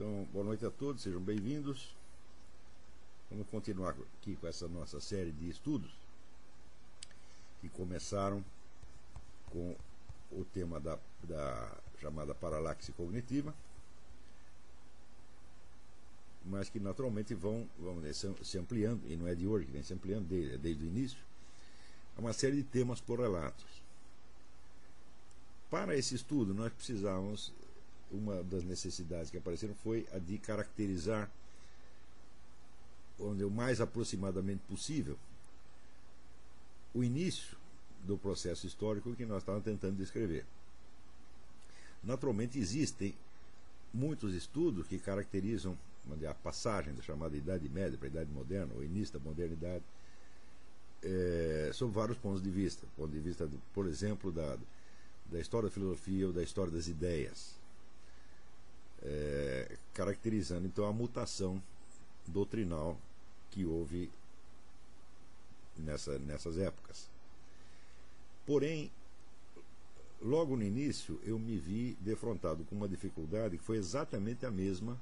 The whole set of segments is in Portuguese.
Então, boa noite a todos, sejam bem-vindos. Vamos continuar aqui com essa nossa série de estudos que começaram com o tema da, da chamada paralaxe cognitiva, mas que naturalmente vão, vão se ampliando, e não é de hoje que vem se ampliando, desde, é desde o início, a uma série de temas correlatos. Para esse estudo, nós precisávamos, uma das necessidades que apareceram foi a de caracterizar, onde o mais aproximadamente possível, o início do processo histórico que nós estávamos tentando descrever. Naturalmente, existem muitos estudos que caracterizam a passagem da chamada Idade Média para a Idade Moderna, o início da modernidade, é, sob vários pontos de vista. Ponto de vista, por exemplo, da, da história da filosofia ou da história das ideias, é, caracterizando então a mutação doutrinal que houve nessa, nessas épocas. Porém, logo no início, eu me vi defrontado com uma dificuldade que foi exatamente a mesma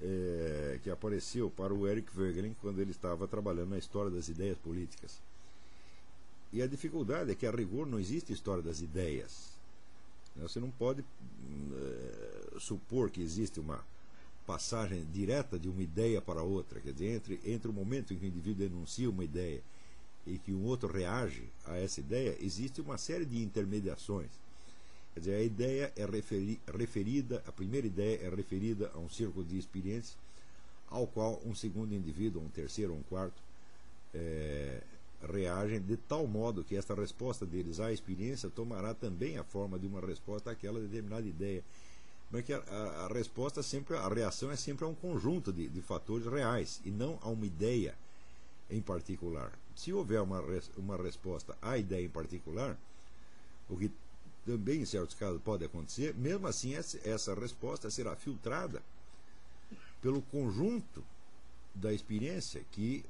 é, que apareceu para o Eric Wegelin quando ele estava trabalhando na história das ideias políticas. E a dificuldade é que, a rigor, não existe história das ideias. Você não pode é, supor que existe uma passagem direta de uma ideia para outra. Quer dizer, entre, entre o momento em que o indivíduo denuncia uma ideia e que um outro reage a essa ideia, existe uma série de intermediações. Quer dizer, a ideia é referi, referida, a primeira ideia é referida a um círculo de experiências ao qual um segundo indivíduo, um terceiro um quarto, é, reagem de tal modo que esta resposta deles à experiência tomará também a forma de uma resposta àquela determinada ideia. Mas que a, a, a resposta sempre, a reação é sempre a um conjunto de, de fatores reais e não a uma ideia em particular. Se houver uma, uma resposta à ideia em particular, o que também em certos casos pode acontecer, mesmo assim essa resposta será filtrada pelo conjunto da experiência que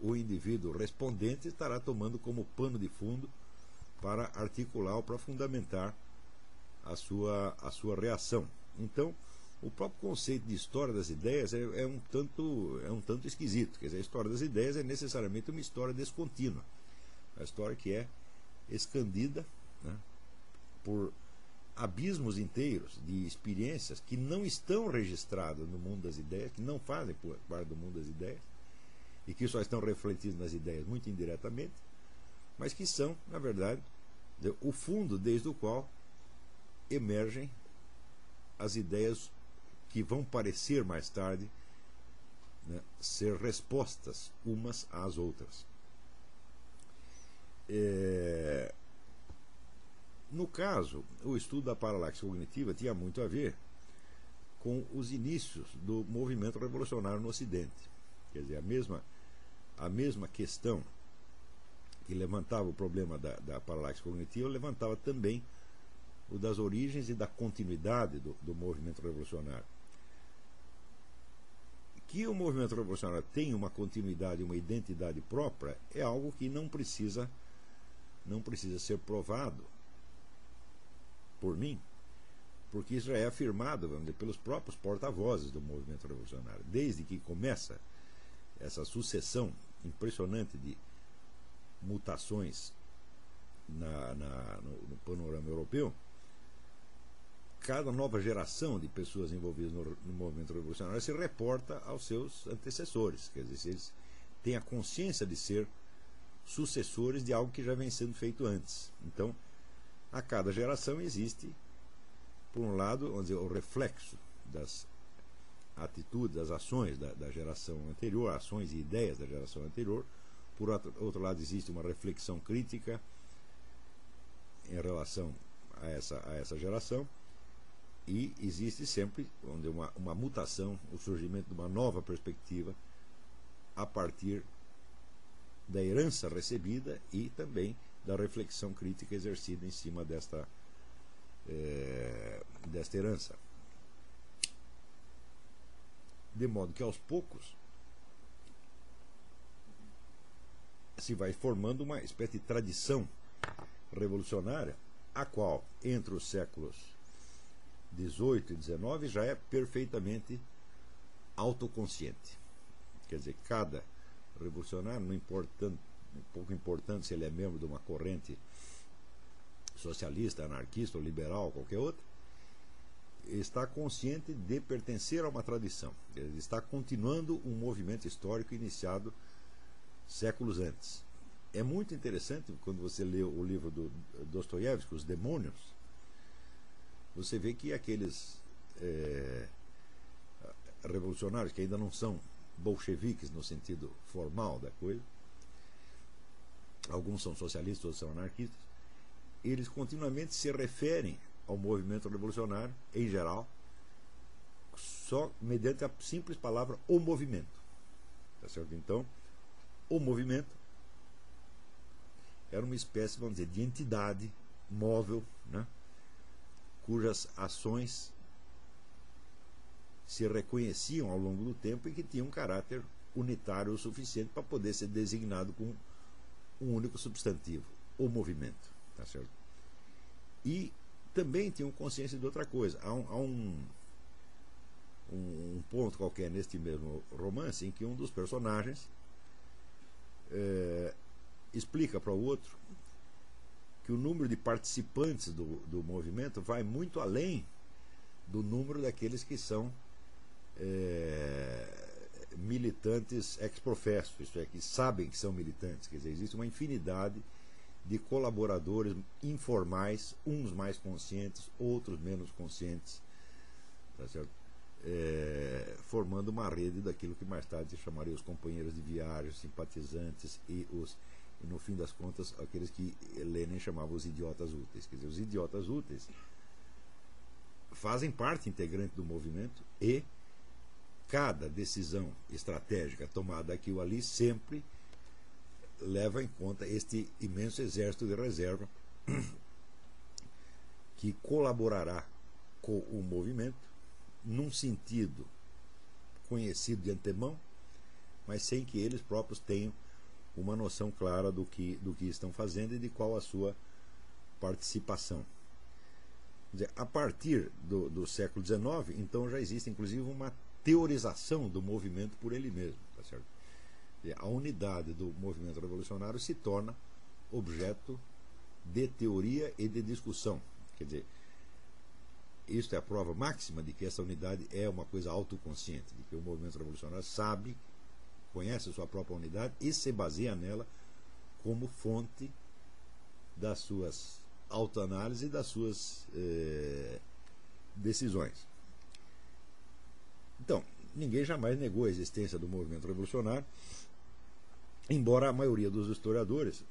o indivíduo respondente estará tomando como pano de fundo para articular ou para fundamentar a sua, a sua reação. Então, o próprio conceito de história das ideias é, é, um, tanto, é um tanto esquisito. Quer dizer, a história das ideias é necessariamente uma história descontínua. A história que é escandida né, por abismos inteiros de experiências que não estão registradas no mundo das ideias, que não fazem parte do mundo das ideias, e que só estão refletidos nas ideias muito indiretamente, mas que são, na verdade, o fundo desde o qual emergem as ideias que vão parecer mais tarde né, ser respostas umas às outras. É... No caso, o estudo da paralaxe cognitiva tinha muito a ver com os inícios do movimento revolucionário no Ocidente. Quer dizer, a mesma, a mesma questão que levantava o problema da, da paralaxe cognitiva levantava também o das origens e da continuidade do, do movimento revolucionário que o movimento revolucionário tem uma continuidade, uma identidade própria, é algo que não precisa não precisa ser provado por mim, porque isso já é afirmado vamos dizer, pelos próprios porta-vozes do movimento revolucionário. Desde que começa essa sucessão impressionante de mutações na, na, no, no panorama europeu, cada nova geração de pessoas envolvidas no, no, movimento revolucionário se reporta aos seus antecessores. Quer dizer, eles têm a consciência de ser sucessores de algo que já vem sendo feito antes. Então, a cada geração existe, por um lado, dizer, o reflexo das atitudes, das ações da, da geração anterior, ações e ideias da geração anterior. Por outro, outro lado, existe uma reflexão crítica em relação a essa, a essa geração e existe sempre uma, uma mutação, o surgimento de uma nova perspectiva a partir da herança recebida e também da reflexão crítica exercida em cima desta, é, desta herança. De modo que aos poucos se vai formando uma espécie de tradição revolucionária, a qual, entre os séculos 18 e 19 já é perfeitamente autoconsciente. Quer dizer, cada revolucionário, não importando, pouco importante se ele é membro de uma corrente socialista, anarquista ou liberal, qualquer outra, está consciente de pertencer a uma tradição. Ele está continuando um movimento histórico iniciado séculos antes. É muito interessante quando você lê o livro do Dostoiévski, Os Demônios, você vê que aqueles é, revolucionários que ainda não são bolcheviques no sentido formal da coisa, alguns são socialistas, outros são anarquistas, eles continuamente se referem ao movimento revolucionário, em geral, só mediante a simples palavra o movimento. Tá certo? Então, o movimento era uma espécie, vamos dizer, de entidade móvel, né? Cujas ações se reconheciam ao longo do tempo e que tinham um caráter unitário o suficiente para poder ser designado com um único substantivo, o movimento. Tá certo? E também tinham consciência de outra coisa. Há um, há um, um, ponto qualquer neste mesmo romance em que um dos personagens é, explica para o outro que o número de participantes do, do movimento vai muito além do número daqueles que são é, militantes ex-professo, isto é, que sabem que são militantes. Quer dizer, existe uma infinidade de colaboradores informais, uns mais conscientes, outros menos conscientes, tá é, formando uma rede daquilo que mais tarde se chamaria os companheiros de viagem, simpatizantes e os e no fim das contas aqueles que Lenin chamava os idiotas úteis. Quer dizer, os idiotas úteis fazem parte integrante do movimento e cada decisão estratégica tomada aqui ou ali sempre leva em conta este imenso exército de reserva que colaborará com o movimento num sentido conhecido de antemão, mas sem que eles próprios tenham uma noção clara do que, do que estão fazendo e de qual a sua participação. Dizer, a partir do, do século XIX, então já existe inclusive uma teorização do movimento por ele mesmo. Tá certo? a unidade do movimento revolucionário se torna objeto de teoria e de discussão. Quer dizer, isto é a prova máxima de que essa unidade é uma coisa autoconsciente, de que o movimento revolucionário sabe, conhece sua própria unidade e se baseia nela como fonte das suas autoanálises e das suas eh, decisões. Então, ninguém jamais negou a existência do movimento revolucionário embora a maioria dos historiadores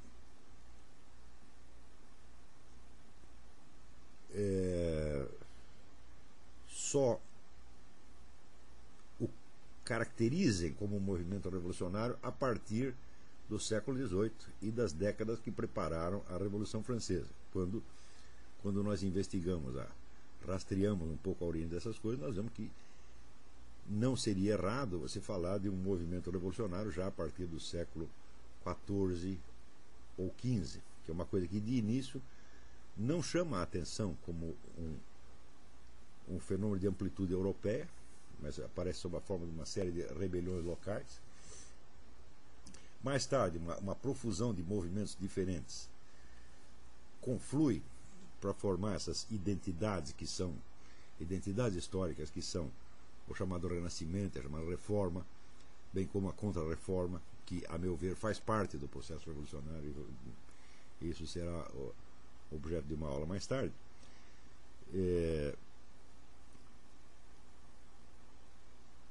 é, só caracterizem como um movimento revolucionário a partir do século XVIII e das décadas que prepararam a Revolução Francesa. Quando, quando nós investigamos, a, rastreamos um pouco a origem dessas coisas, nós vemos que não seria errado você falar de um movimento revolucionário já a partir do século XIV ou XV, que é uma coisa que de início não chama a atenção como um, um fenômeno de amplitude europeia, mas aparece sob a forma de uma série de rebeliões locais. Mais tarde, uma, uma profusão de movimentos diferentes conflui para formar essas identidades que são identidades históricas que são o chamado Renascimento, a chamada Reforma, bem como a Contra-Reforma, que, a meu ver, faz parte do processo revolucionário, isso será objeto de uma aula mais tarde. É,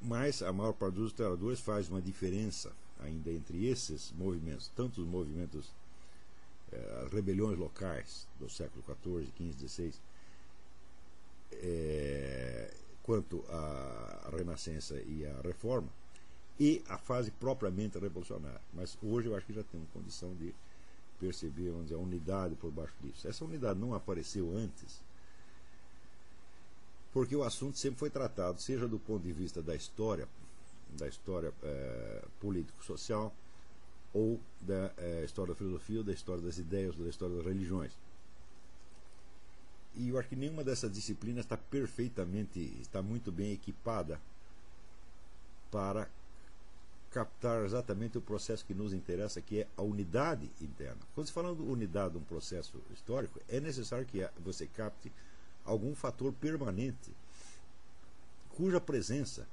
mas a maior parte dos historiadores faz uma diferença ainda entre esses movimentos, tanto os movimentos, é, as rebeliões locais do século XIV, XV, XVI, quanto à Renascença e à Reforma, e a fase propriamente revolucionária. Mas hoje eu acho que já temos condição de perceber dizer, a unidade por baixo disso. Essa unidade não apareceu antes, porque o assunto sempre foi tratado, seja do ponto de vista da história, da história é, político-social, ou da é, história da filosofia, ou da história das ideias, ou da história das religiões. e eu acho que nenhuma dessas disciplinas está perfeitamente, está muito bem equipada para captar exatamente o processo que nos interessa, que é a unidade interna. Quando se falando de unidade de um processo histórico, é necessário que você capte algum fator permanente cuja presença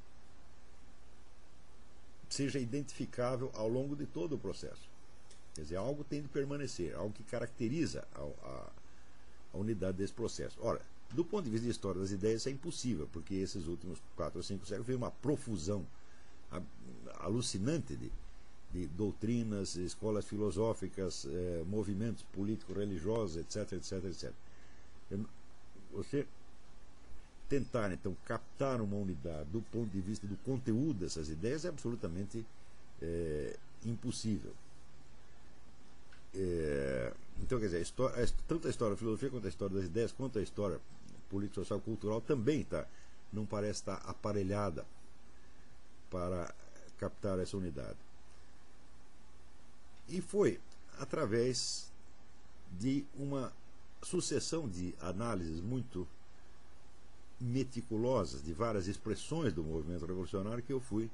seja identificável ao longo de todo o processo. Quer dizer, algo tem de permanecer, algo que caracteriza a, a, a unidade desse processo. Ora, do ponto de vista de história das ideias, isso é impossível, porque esses últimos quatro ou cinco séculos veio uma profusão alucinante de, de doutrinas, escolas filosóficas, eh, movimentos políticos, religiosos, etc, etc, etc. Você tentar, então, captar uma unidade do ponto de vista do conteúdo dessas ideias é absolutamente é, impossível. É, então, quer dizer, a história, tanto a história da filosofia quanto a história das ideias, quanto a história política, social, cultural, também tá, não parece estar aparelhada para captar essa unidade. E foi através de uma sucessão de análises muito meticulosas de várias expressões do movimento revolucionário que eu fui,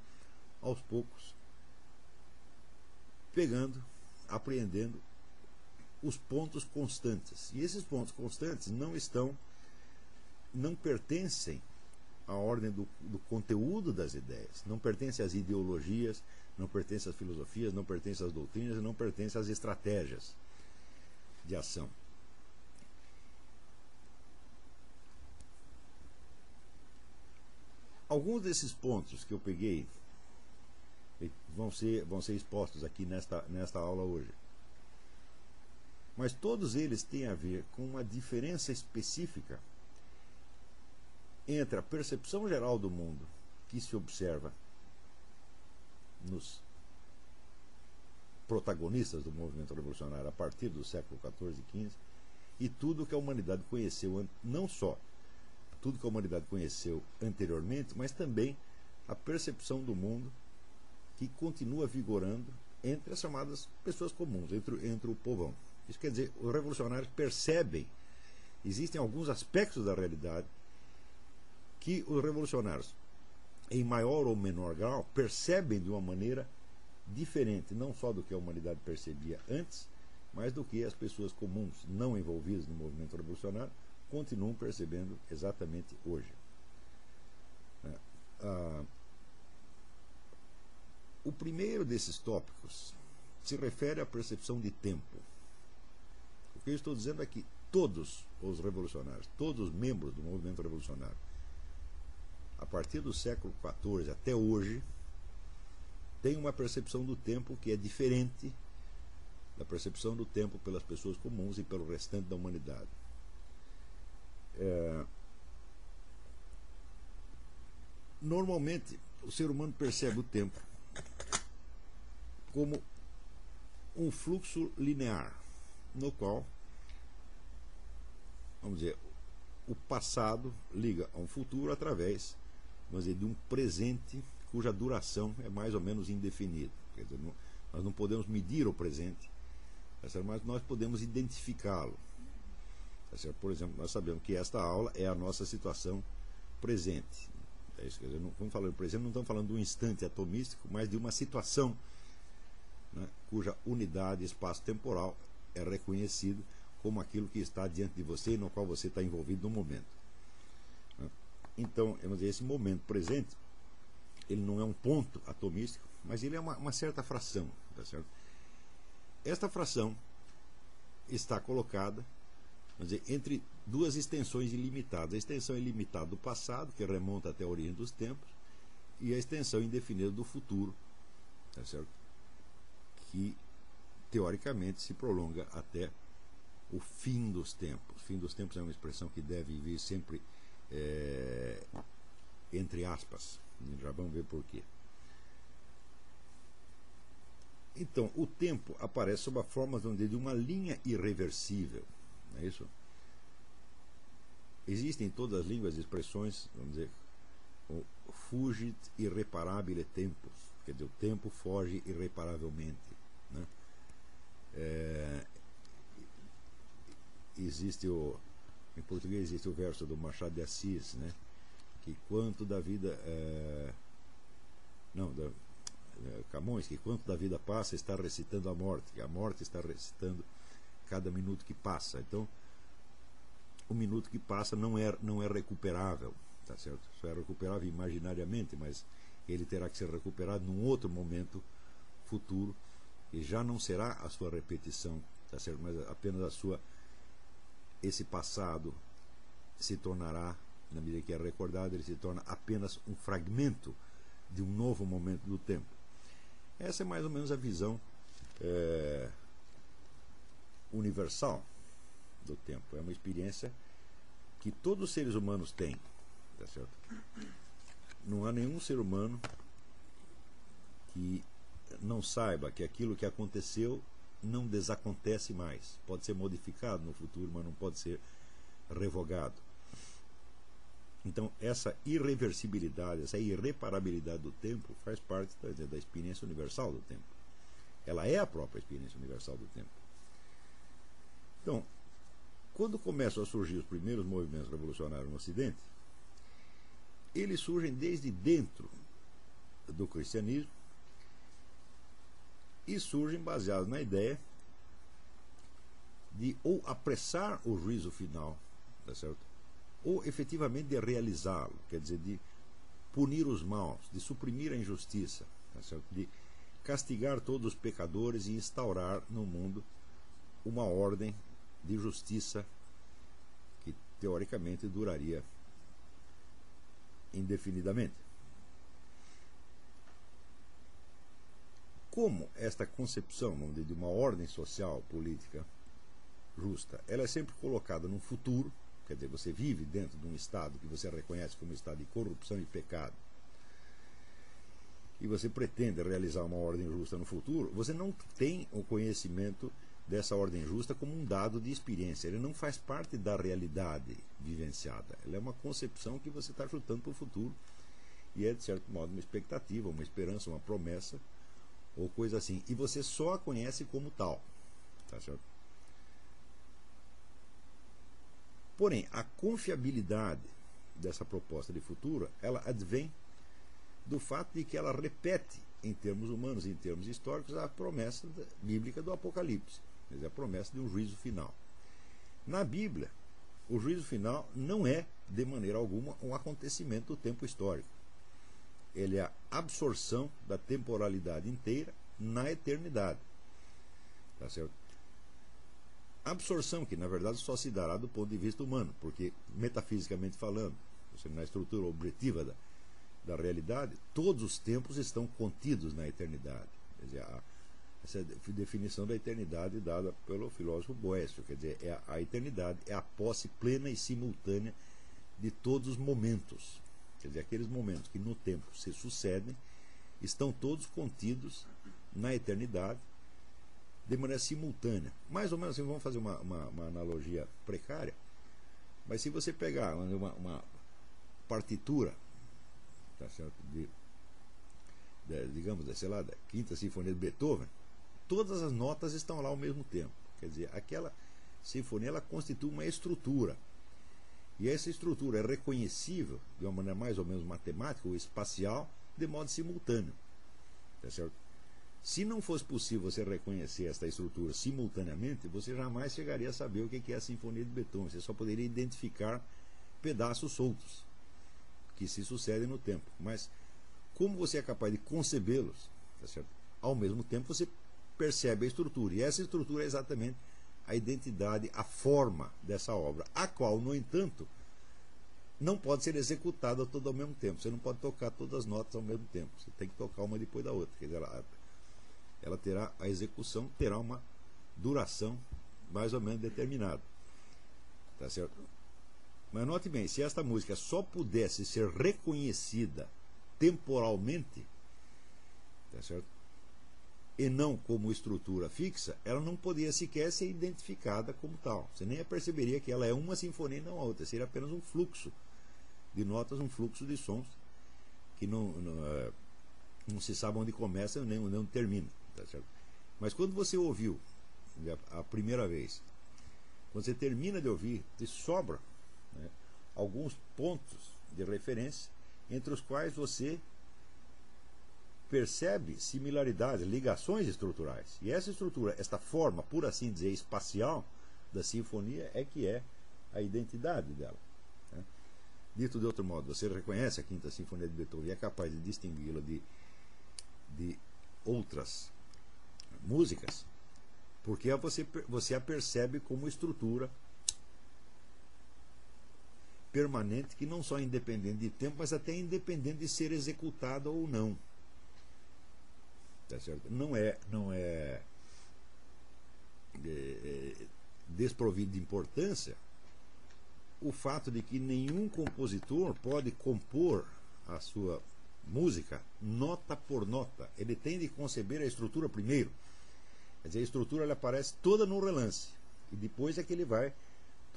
aos poucos, pegando, apreendendo os pontos constantes. E esses pontos constantes não estão, não pertencem à ordem do, do conteúdo das ideias, não pertencem às ideologias, não pertencem às filosofias, não pertencem às doutrinas, não pertencem às estratégias de ação. Alguns desses pontos que eu peguei vão ser, vão ser expostos aqui nesta, nesta aula hoje. Mas todos eles têm a ver com uma diferença específica entre a percepção geral do mundo que se observa nos protagonistas do movimento revolucionário a partir do século XIV e XV e tudo que a humanidade conheceu não só tudo que a humanidade conheceu anteriormente, mas também a percepção do mundo que continua vigorando entre as chamadas pessoas comuns, entre, entre o povão. Isso quer dizer, os revolucionários percebem, existem alguns aspectos da realidade que os revolucionários, em maior ou menor grau, percebem de uma maneira diferente, não só do que a humanidade percebia antes, mas do que as pessoas comuns, não envolvidas no movimento revolucionário, continuam percebendo exatamente hoje. É, ah, o primeiro desses tópicos se refere à percepção de tempo. O que eu estou dizendo é que todos os revolucionários, todos os membros do movimento revolucionário, a partir do século XIV até hoje, têm uma percepção do tempo que é diferente da percepção do tempo pelas pessoas comuns e pelo restante da humanidade. É, normalmente, o ser humano percebe o tempo como um fluxo linear, no qual, vamos dizer, o passado liga a um futuro através vamos dizer, de um presente cuja duração é mais ou menos indefinida. Quer dizer, não, nós não podemos medir o presente, mas nós podemos identificá-lo. Tá Por exemplo, nós sabemos que esta aula é a nossa situação presente. É isso, dizer, não, quando falando presente, não estamos falando de um instante atomístico, mas de uma situação né, cuja unidade espaço-temporal é reconhecido como aquilo que está diante de você e no qual você está envolvido no momento. Né. Então, vamos dizer, esse momento presente, ele não é um ponto atomístico, mas ele é uma, uma certa fração. Tá certo? Esta fração está colocada dizer, entre duas extensões ilimitadas. A extensão ilimitada do passado, que remonta até a origem dos tempos, e a extensão indefinida do futuro, tá certo? que teoricamente se prolonga até o fim dos tempos. Fim dos tempos é uma expressão que deve vir sempre é, entre aspas. Já vamos ver por quê. Então, o tempo aparece sob a forma de uma linha irreversível. É isso? Existem em todas as línguas expressões, vamos dizer, fugit irreparabile tempus, quer dizer, o tempo foge irreparavelmente. Né? É, existe o, Em português existe o verso do Machado de Assis, né? Que quanto da vida. É... Não, da, é, Camões, que quanto da vida passa está recitando a morte, que a morte está recitando cada minuto que passa. Então, o minuto que passa não é, não é recuperável, tá certo? Só é recuperável imaginariamente, mas ele terá que ser recuperado num outro momento futuro e já não será a sua repetição, tá certo? Mas apenas a sua esse passado se tornará, na medida que é recordado, ele se torna apenas um fragmento de um novo momento do tempo. Essa é mais ou menos a visão é, universal do tempo. É uma experiência que todos os seres humanos têm. Tá certo? Não há nenhum ser humano que não saiba que aquilo que aconteceu não desacontece mais. Pode ser modificado no futuro, mas não pode ser revogado. Então, essa irreversibilidade, essa irreparabilidade do tempo faz parte da, da experiência universal do tempo. Ela é a própria experiência universal do tempo. Então, quando começam a surgir os primeiros movimentos revolucionários no Ocidente, eles surgem desde dentro do cristianismo e surgem baseados na ideia de ou apressar o juízo final, tá certo? ou efetivamente de realizá-lo, quer dizer, de punir os maus, de suprimir a injustiça, tá certo? de castigar todos os pecadores e instaurar no mundo uma ordem de justiça que teoricamente duraria indefinidamente. Como esta concepção dizer, de uma ordem social política justa, ela é sempre colocada no futuro, quer dizer, você vive dentro de um estado que você reconhece como um estado de corrupção e pecado, e você pretende realizar uma ordem justa no futuro, você não tem o conhecimento dessa ordem justa como um dado de experiência. Ele não faz parte da realidade vivenciada. Ele é uma concepção que você está chutando para o futuro e é, de certo modo, uma expectativa, uma esperança, uma promessa ou coisa assim. E você só a conhece como tal. Tá certo? Porém, a confiabilidade dessa proposta de futuro, ela advém do fato de que ela repete, em termos humanos, em termos históricos, a promessa bíblica do Apocalipse é a promessa de um juízo final. Na Bíblia, o juízo final não é, de maneira alguma, um acontecimento do tempo histórico. Ele é a absorção da temporalidade inteira na eternidade. Tá certo? Absorção que, na verdade, só se dará do ponto de vista humano, porque, metafisicamente falando, na estrutura objetiva da, da realidade, todos os tempos estão contidos na eternidade. Quer dizer, a, essa é definição da eternidade dada pelo filósofo Boécio, quer dizer, é a, a eternidade é a posse plena e simultânea de todos os momentos. Quer dizer, aqueles momentos que no tempo se sucedem estão todos contidos na eternidade de maneira simultânea. Mais ou menos assim, vamos fazer uma, uma, uma analogia precária, mas se você pegar uma, uma partitura tá certo, de, de, digamos, sei lá, da Quinta Sinfonia de Beethoven, todas as notas estão lá ao mesmo tempo. Quer dizer, aquela sinfonia ela constitui uma estrutura. E essa estrutura é reconhecível de uma maneira mais ou menos matemática ou espacial, de modo simultâneo. Tá certo? Se não fosse possível você reconhecer esta estrutura simultaneamente, você jamais chegaria a saber o que é a Sinfonia de Beethoven. Você só poderia identificar pedaços soltos que se sucedem no tempo. Mas como você é capaz de concebê-los, tá certo? ao mesmo tempo você percebe a estrutura. E essa estrutura é exatamente a identidade, a forma dessa obra, a qual, no entanto, não pode ser executada toda ao mesmo tempo. Você não pode tocar todas as notas ao mesmo tempo. Você tem que tocar uma depois da outra. Quer dizer, ela, ela terá a execução terá uma duração mais ou menos determinada. Tá certo? Mas note bem, se esta música só pudesse ser reconhecida temporalmente, tá certo? E não como estrutura fixa, ela não poderia sequer ser identificada como tal. Você nem perceberia que ela é uma sinfonia e não a outra. Seria apenas um fluxo de notas, um fluxo de sons que não, não, é, não se sabe onde começa nem onde termina. Tá? Mas quando você ouviu a primeira vez Quando você termina de ouvir, te sobra né, alguns pontos de referência entre os quais você percebe similaridades, ligações estruturais. E essa estrutura, esta forma, por assim dizer, espacial da sinfonia é que é a identidade dela. Né? Dito de outro modo, você reconhece a Quinta Sinfonia de Beethoven e é capaz de distingui-la de, de outras músicas, porque você, você a percebe como estrutura permanente que não só é independente de tempo, mas até independente de ser executada ou não. Tá certo? Não é, não é, é, é desprovido de importância o fato de que nenhum compositor pode compor a sua música nota por nota. Ele tem de conceber a estrutura primeiro. Quer dizer, a estrutura ela aparece toda no relance. E depois é que ele vai,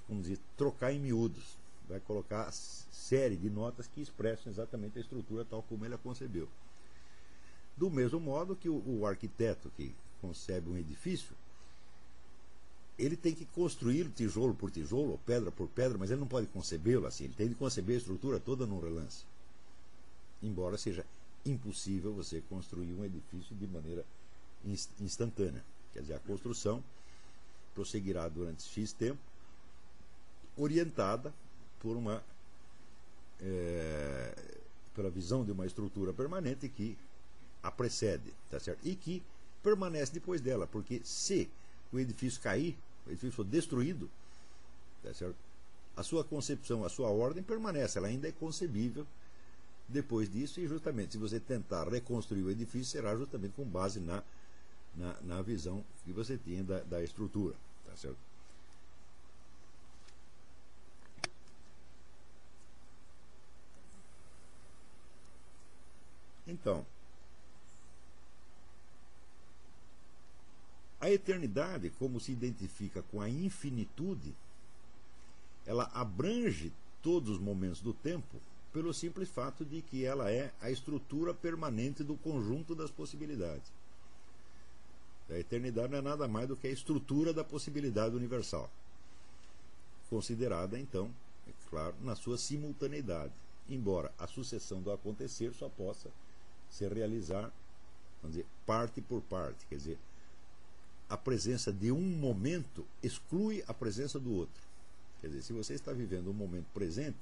vamos dizer, trocar em miúdos. Vai colocar série de notas que expressam exatamente a estrutura tal como ele a concebeu. Do mesmo modo que o, o arquiteto que concebe um edifício, ele tem que construir tijolo por tijolo, ou pedra por pedra, mas ele não pode concebê-lo assim. Ele tem de conceber a estrutura toda num relance. Embora seja impossível você construir um edifício de maneira instantânea. Quer dizer, a construção prosseguirá durante X tempo, orientada por uma é, pela visão de uma estrutura permanente que a precede, tá certo? E que permanece depois dela, porque se o edifício cair, o edifício for destruído, tá certo? a sua concepção, a sua ordem permanece, ela ainda é concebível depois disso, e justamente se você tentar reconstruir o edifício, será justamente com base na, na, na visão que você tinha da, da estrutura. Tá certo? Então, A eternidade, como se identifica com a infinitude, ela abrange todos os momentos do tempo pelo simples fato de que ela é a estrutura permanente do conjunto das possibilidades. A eternidade não é nada mais do que a estrutura da possibilidade universal, considerada, então, é claro, na sua simultaneidade, embora a sucessão do acontecer só possa se realizar, vamos dizer, parte por parte, quer dizer, a presença de um momento exclui a presença do outro. Quer dizer, se você está vivendo um momento presente,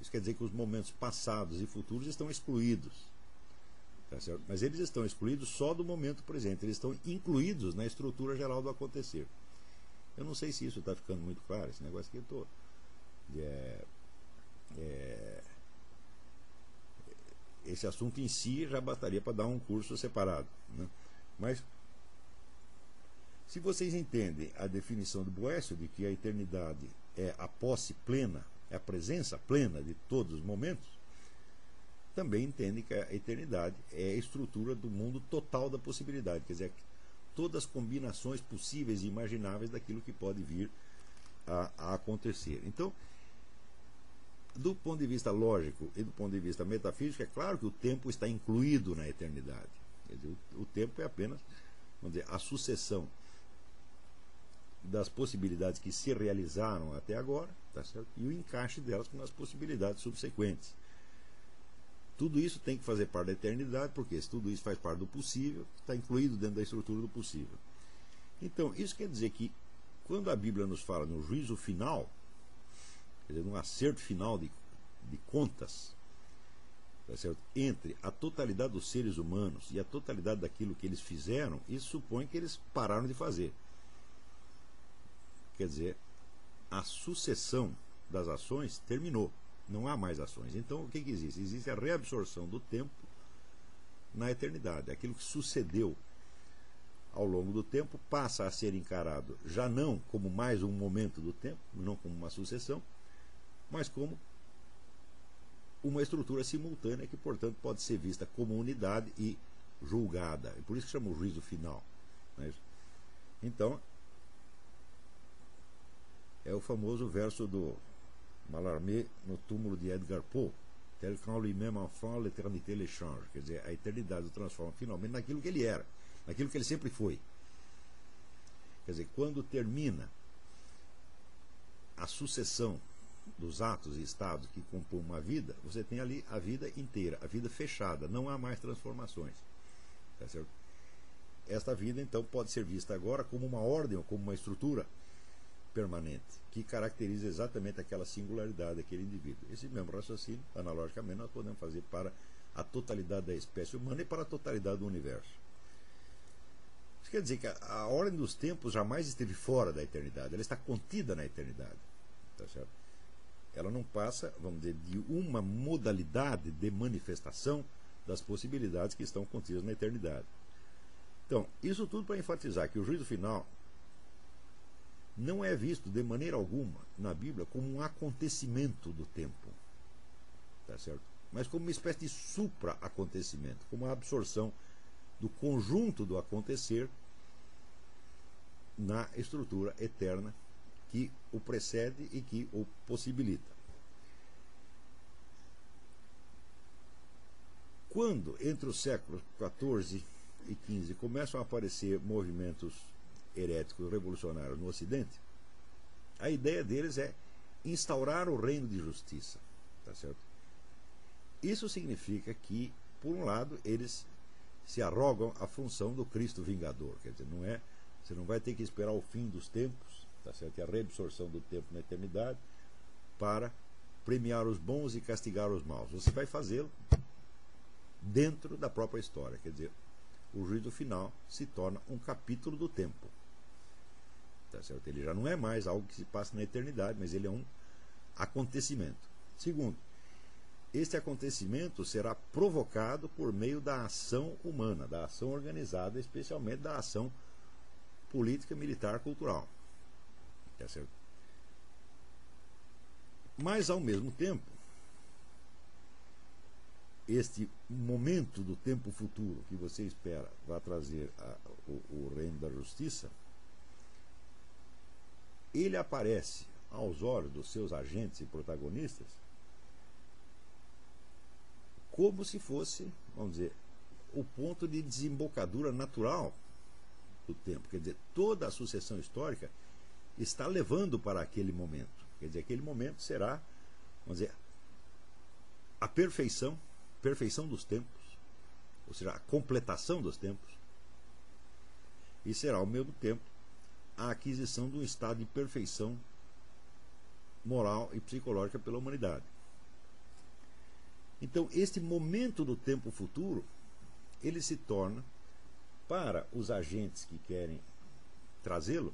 isso quer dizer que os momentos passados e futuros estão excluídos. Tá Mas eles estão excluídos só do momento presente, eles estão incluídos na estrutura geral do acontecer. Eu não sei se isso está ficando muito claro, esse negócio que eu estou. É, é, esse assunto em si já bastaria para dar um curso separado. Né? Mas se vocês entendem a definição do Boécio de que a eternidade é a posse plena, é a presença plena de todos os momentos, também entendem que a eternidade é a estrutura do mundo total da possibilidade, quer dizer, todas as combinações possíveis e imagináveis daquilo que pode vir a, a acontecer. Então, do ponto de vista lógico e do ponto de vista metafísico, é claro que o tempo está incluído na eternidade. Quer dizer, o, o tempo é apenas vamos dizer, a sucessão das possibilidades que se realizaram até agora tá certo? e o encaixe delas com as possibilidades subsequentes. Tudo isso tem que fazer parte da eternidade, porque se tudo isso faz parte do possível, está incluído dentro da estrutura do possível. Então, isso quer dizer que, quando a Bíblia nos fala no juízo final, quer dizer, num acerto final de, de contas, tá certo? entre a totalidade dos seres humanos e a totalidade daquilo que eles fizeram, isso supõe que eles pararam de fazer. Quer dizer, a sucessão das ações terminou. Não há mais ações. Então, o que, que existe? Existe a reabsorção do tempo na eternidade. Aquilo que sucedeu ao longo do tempo passa a ser encarado já não como mais um momento do tempo, não como uma sucessão, mas como uma estrutura simultânea que, portanto, pode ser vista como unidade e julgada. Por isso que chama o juízo final. É então, é o famoso verso do Mallarmé no túmulo de Edgar Poe. Tel quand lui-même enfant, l'éternité le change. Quer dizer, a eternidade o transforma finalmente naquilo que ele era, naquilo que ele sempre foi. Quer dizer, quando termina a sucessão dos atos e estados que compõem uma vida, você tem ali a vida inteira, a vida fechada, não há mais transformações. Tá? Esta vida, então, pode ser vista agora como uma ordem ou como uma estrutura permanente, que caracteriza exatamente aquela singularidade daquele indivíduo. Esse mesmo raciocínio, analogicamente, nós podemos fazer para a totalidade da espécie humana e para a totalidade do universo. Isso quer dizer que a, a ordem dos tempos jamais esteve fora da eternidade, ela está contida na eternidade. Tá certo? Ela não passa, vamos dizer, de uma modalidade de manifestação das possibilidades que estão contidas na eternidade. Então, isso tudo para enfatizar que o juízo final não é visto de maneira alguma na Bíblia como um acontecimento do tempo. Tá certo? Mas como uma espécie de supra-acontecimento, como a absorção do conjunto do acontecer na estrutura eterna que o precede e que o possibilita. Quando, entre os séculos XIV e XV, começam a aparecer movimentos heréticos revolucionários no Ocidente, a ideia deles é instaurar o reino de justiça. Tá certo? Isso significa que, por um lado, eles se arrogam a função do Cristo vingador. Quer dizer, não é, você não vai ter que esperar o fim dos tempos, tá certo? E a reabsorção do tempo na eternidade para premiar os bons e castigar os maus. Você vai fazê-lo dentro da própria história. Quer dizer, o juízo final se torna um capítulo do tempo. Tá certo? Ele já não é mais algo que se passa na eternidade, mas ele é um acontecimento. Segundo, este acontecimento será provocado por meio da ação humana, da ação organizada, especialmente da ação política, militar, cultural. Tá certo? Mas, ao mesmo tempo, este momento do tempo futuro que você espera vai trazer a, o, o reino da justiça ele aparece aos olhos dos seus agentes e protagonistas como se fosse, vamos dizer, o ponto de desembocadura natural do tempo. Quer dizer, toda a sucessão histórica está levando para aquele momento. Quer dizer, aquele momento será, vamos dizer, a perfeição, perfeição dos tempos, ou seja, a completação dos tempos, e será ao mesmo tempo a aquisição de um estado de perfeição moral e psicológica pela humanidade. Então, este momento do tempo futuro, ele se torna, para os agentes que querem trazê-lo,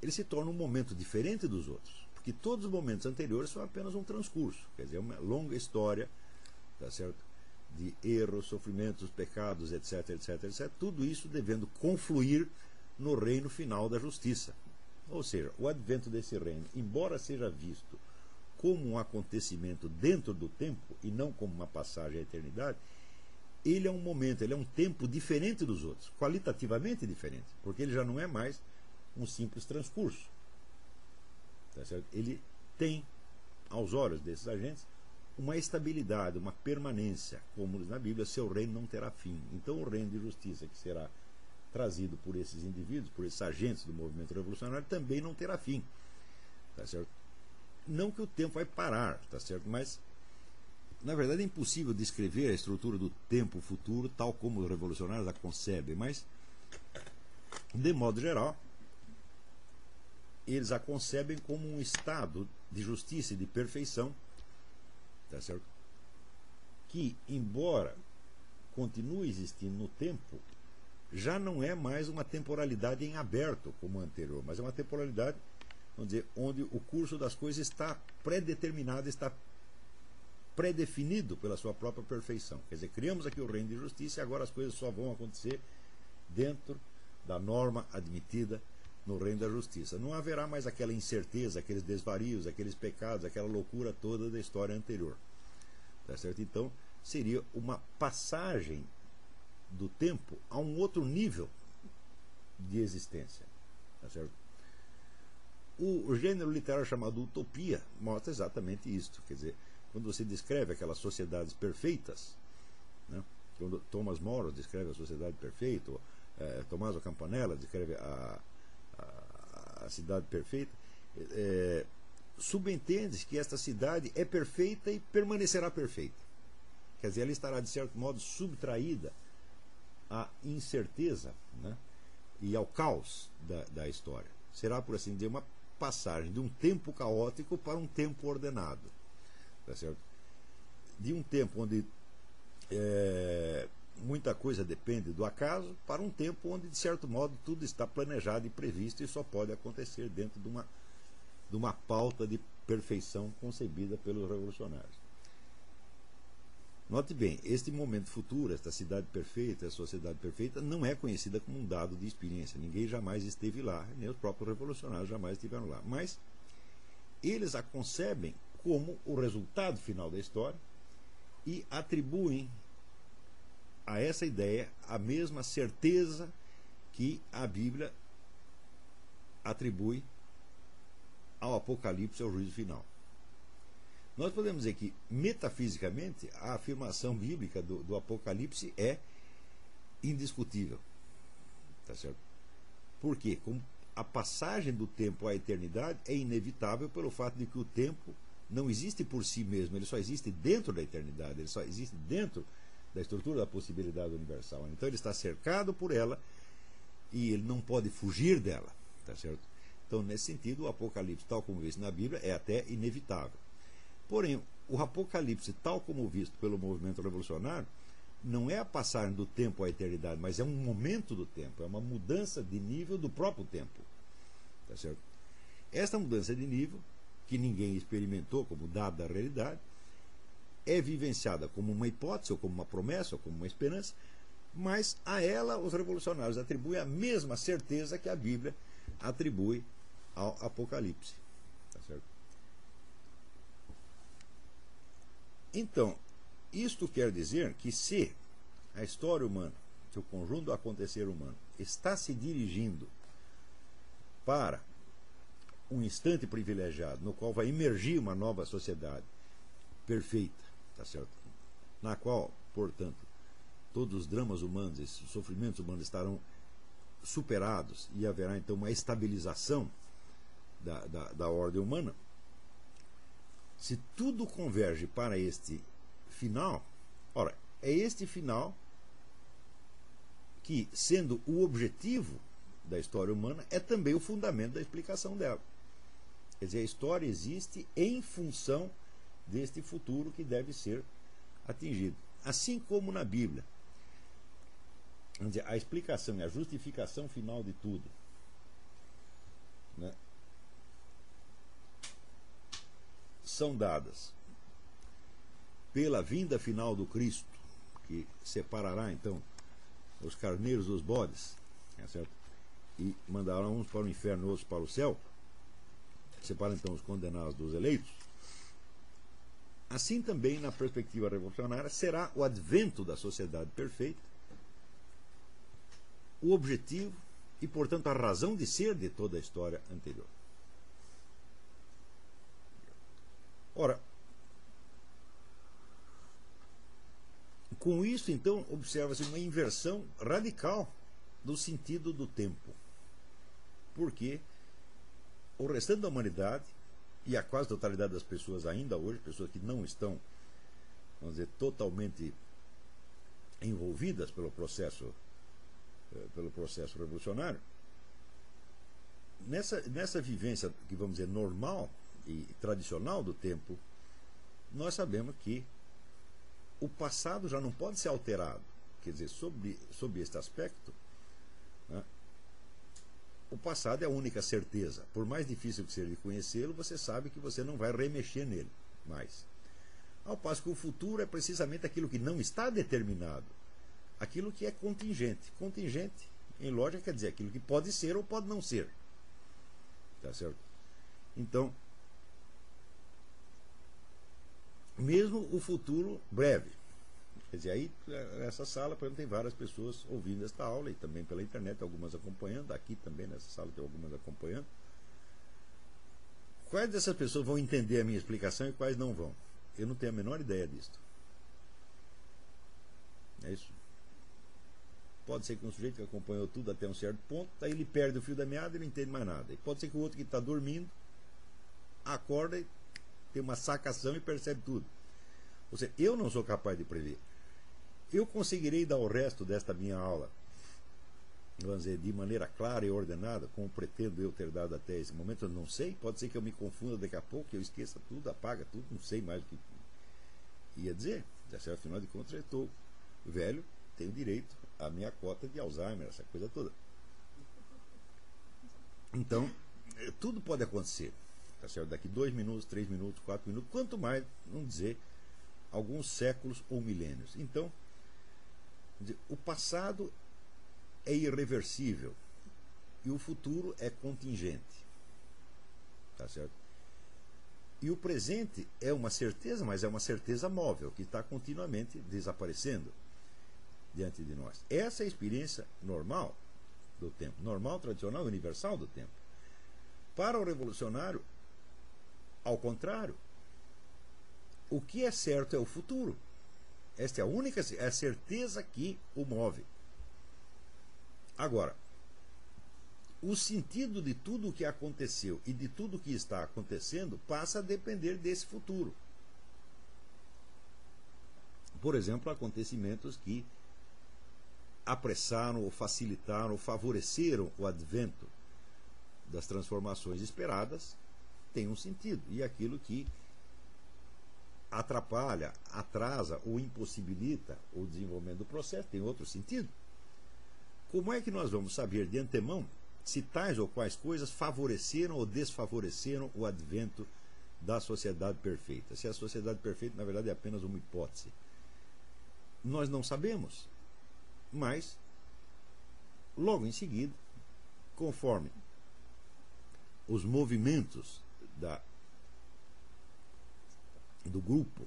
ele se torna um momento diferente dos outros. Porque todos os momentos anteriores são apenas um transcurso, quer dizer, uma longa história, tá certo? de erros, sofrimentos, pecados, etc, etc, etc. Tudo isso devendo confluir no reino final da justiça. Ou seja, o advento desse reino, embora seja visto como um acontecimento dentro do tempo e não como uma passagem à eternidade, ele é um momento, ele é um tempo diferente dos outros, qualitativamente diferente, porque ele já não é mais um simples transcurso. Tá ele tem, aos olhos desses agentes, uma estabilidade, uma permanência, como diz na Bíblia, seu reino não terá fim. Então o reino de justiça que será trazido por esses indivíduos, por esses agentes do movimento revolucionário, também não terá fim. Tá certo? Não que o tempo vai parar, tá certo? Mas, na verdade, é impossível descrever a estrutura do tempo futuro tal como os revolucionários a concebem, mas, de modo geral, eles a concebem como um estado de justiça e de perfeição, tá certo? que, embora continue existindo no tempo, já não é mais uma temporalidade em aberto como a anterior, mas é uma temporalidade vamos dizer, onde o curso das coisas está pré-determinado, está pré-definido pela sua própria perfeição. Quer dizer, criamos aqui o reino de justiça e agora as coisas só vão acontecer dentro da norma admitida no reino da justiça. Não haverá mais aquela incerteza, aqueles desvarios, aqueles pecados, aquela loucura toda da história anterior. Tá certo? Então, seria uma passagem do tempo a um outro nível de existência. Tá certo? O gênero literário chamado utopia mostra exatamente isso. Quer dizer, quando você descreve aquelas sociedades perfeitas, né, quando Thomas More descreve a sociedade perfeita, ou, é, Tommaso Campanella descreve a, a, a cidade perfeita, é, subentende que esta cidade é perfeita e permanecerá perfeita. Quer dizer, ela estará, de certo modo, subtraída à incerteza né, e ao caos da, da história. Será, por assim dizer, uma passagem de um tempo caótico para um tempo ordenado. Tá certo? De um tempo onde é, muita coisa depende do acaso para um tempo onde, de certo modo, tudo está planejado e previsto e só pode acontecer dentro de uma, de uma pauta de perfeição concebida pelos revolucionários. Note bem, este momento futuro, esta cidade perfeita, a sociedade perfeita, não é conhecida como um dado de experiência. Ninguém jamais esteve lá, nem os próprios revolucionários jamais estiveram lá. Mas eles a concebem como o resultado final da história e atribuem a essa ideia a mesma certeza que a Bíblia atribui ao Apocalipse, ao juízo final. Nós podemos dizer que, metafisicamente, a afirmação bíblica do, do Apocalipse é indiscutível. Tá certo? Por quê? Como a passagem do tempo à eternidade é inevitável pelo fato de que o tempo não existe por si mesmo, ele só existe dentro da eternidade, ele só existe dentro da estrutura da possibilidade universal. Então ele está cercado por ela e ele não pode fugir dela, tá certo? Então, nesse sentido, o Apocalipse, tal como visto na Bíblia, é até inevitável. Porém, o Apocalipse, tal como visto pelo movimento revolucionário, não é a passagem do tempo à eternidade, mas é um momento do tempo, é uma mudança de nível do próprio tempo. Tá certo? Esta mudança de nível, que ninguém experimentou como dada da realidade, é vivenciada como uma hipótese, ou como uma promessa, ou como uma esperança, mas a ela os revolucionários atribuem a mesma certeza que a Bíblia atribui ao Apocalipse. Tá certo? Então, isto quer dizer que se a história humana, se o conjunto do acontecer humano está se dirigindo para um instante privilegiado no qual vai emergir uma nova sociedade perfeita, tá certo? Na qual, portanto, todos os dramas humanos, esses sofrimentos humanos estarão superados e haverá então uma estabilização da, da, da ordem humana, se tudo converge para este final, ora, é este final que, sendo o objetivo da história humana, é também o fundamento da explicação dela. Quer dizer, a história existe em função deste futuro que deve ser atingido. Assim como na Bíblia. Dizer, a explicação e a justificação final de tudo né, são dadas pela vinda final do Cristo, que separará então os carneiros dos bodes, é certo? e mandará uns para o inferno, outros para o céu, separa então os condenados dos eleitos. Assim também, na perspectiva revolucionária, será o advento da sociedade perfeita o objetivo e, portanto, a razão de ser de toda a história anterior. Ora, com isso, então, observa-se uma inversão radical do sentido do tempo. Porque o restante da humanidade, e a quase totalidade das pessoas ainda hoje, pessoas que não estão, vamos dizer, totalmente envolvidas pelo processo, eh, pelo processo revolucionário, nessa, nessa vivência que vamos dizer normal, e tradicional do tempo, nós sabemos que o passado já não pode ser alterado. Quer dizer, sobre, sobre este aspecto, né, o passado é a única certeza. Por mais difícil que seja de conhecê-lo, você sabe que você não vai remexer nele mais. Ao passo que o futuro é precisamente aquilo que não está determinado, aquilo que é contingente. Contingente, em lógica, quer dizer aquilo que pode ser ou pode não ser. Tá certo? Então, mesmo o futuro breve. Quer dizer, aí, nessa sala, por exemplo, tem várias pessoas ouvindo esta aula e também pela internet, algumas acompanhando, aqui também nessa sala tem algumas acompanhando. Quais dessas pessoas vão entender a minha explicação e quais não vão? Eu não tenho a menor ideia disso. É isso. Pode ser que um sujeito que acompanhou tudo até um certo ponto, aí ele perde o fio da meada e não entende mais nada. E pode ser que o outro que está dormindo acorda e tem uma sacação e percebe tudo. Ou seja, eu não sou capaz de prever. Eu conseguirei dar o resto desta minha aula, vamos dizer, de maneira clara e ordenada, como pretendo eu ter dado até esse momento, eu não sei. Pode ser que eu me confunda daqui a pouco, que eu esqueça tudo, apaga tudo, não sei mais o que ia dizer. Afinal de contas, eu estou velho, tenho direito à minha cota de Alzheimer, essa coisa toda. Então, eh, tudo pode acontecer. Tá certo? Daqui dois minutos, três minutos, quatro minutos, quanto mais, não dizer, alguns séculos ou milênios. Então, o passado é irreversível e o futuro é contingente. Tá certo? E o presente é uma certeza, mas é uma certeza móvel, que está continuamente desaparecendo diante de nós. Essa é a experiência normal do tempo, normal, tradicional, universal do tempo. Para o revolucionário, ao contrário, o que é certo é o futuro. Esta é a única é a certeza que o move. Agora, o sentido de tudo o que aconteceu e de tudo o que está acontecendo passa a depender desse futuro. Por exemplo, acontecimentos que apressaram ou facilitaram ou favoreceram o advento das transformações esperadas tem um sentido. E aquilo que atrapalha, atrasa ou impossibilita o desenvolvimento do processo tem outro sentido. Como é que nós vamos saber de antemão se tais ou quais coisas favoreceram ou desfavoreceram o advento da sociedade perfeita? Se a sociedade perfeita, na verdade, é apenas uma hipótese. Nós não sabemos. Mas, logo em seguida, conforme os movimentos da, do grupo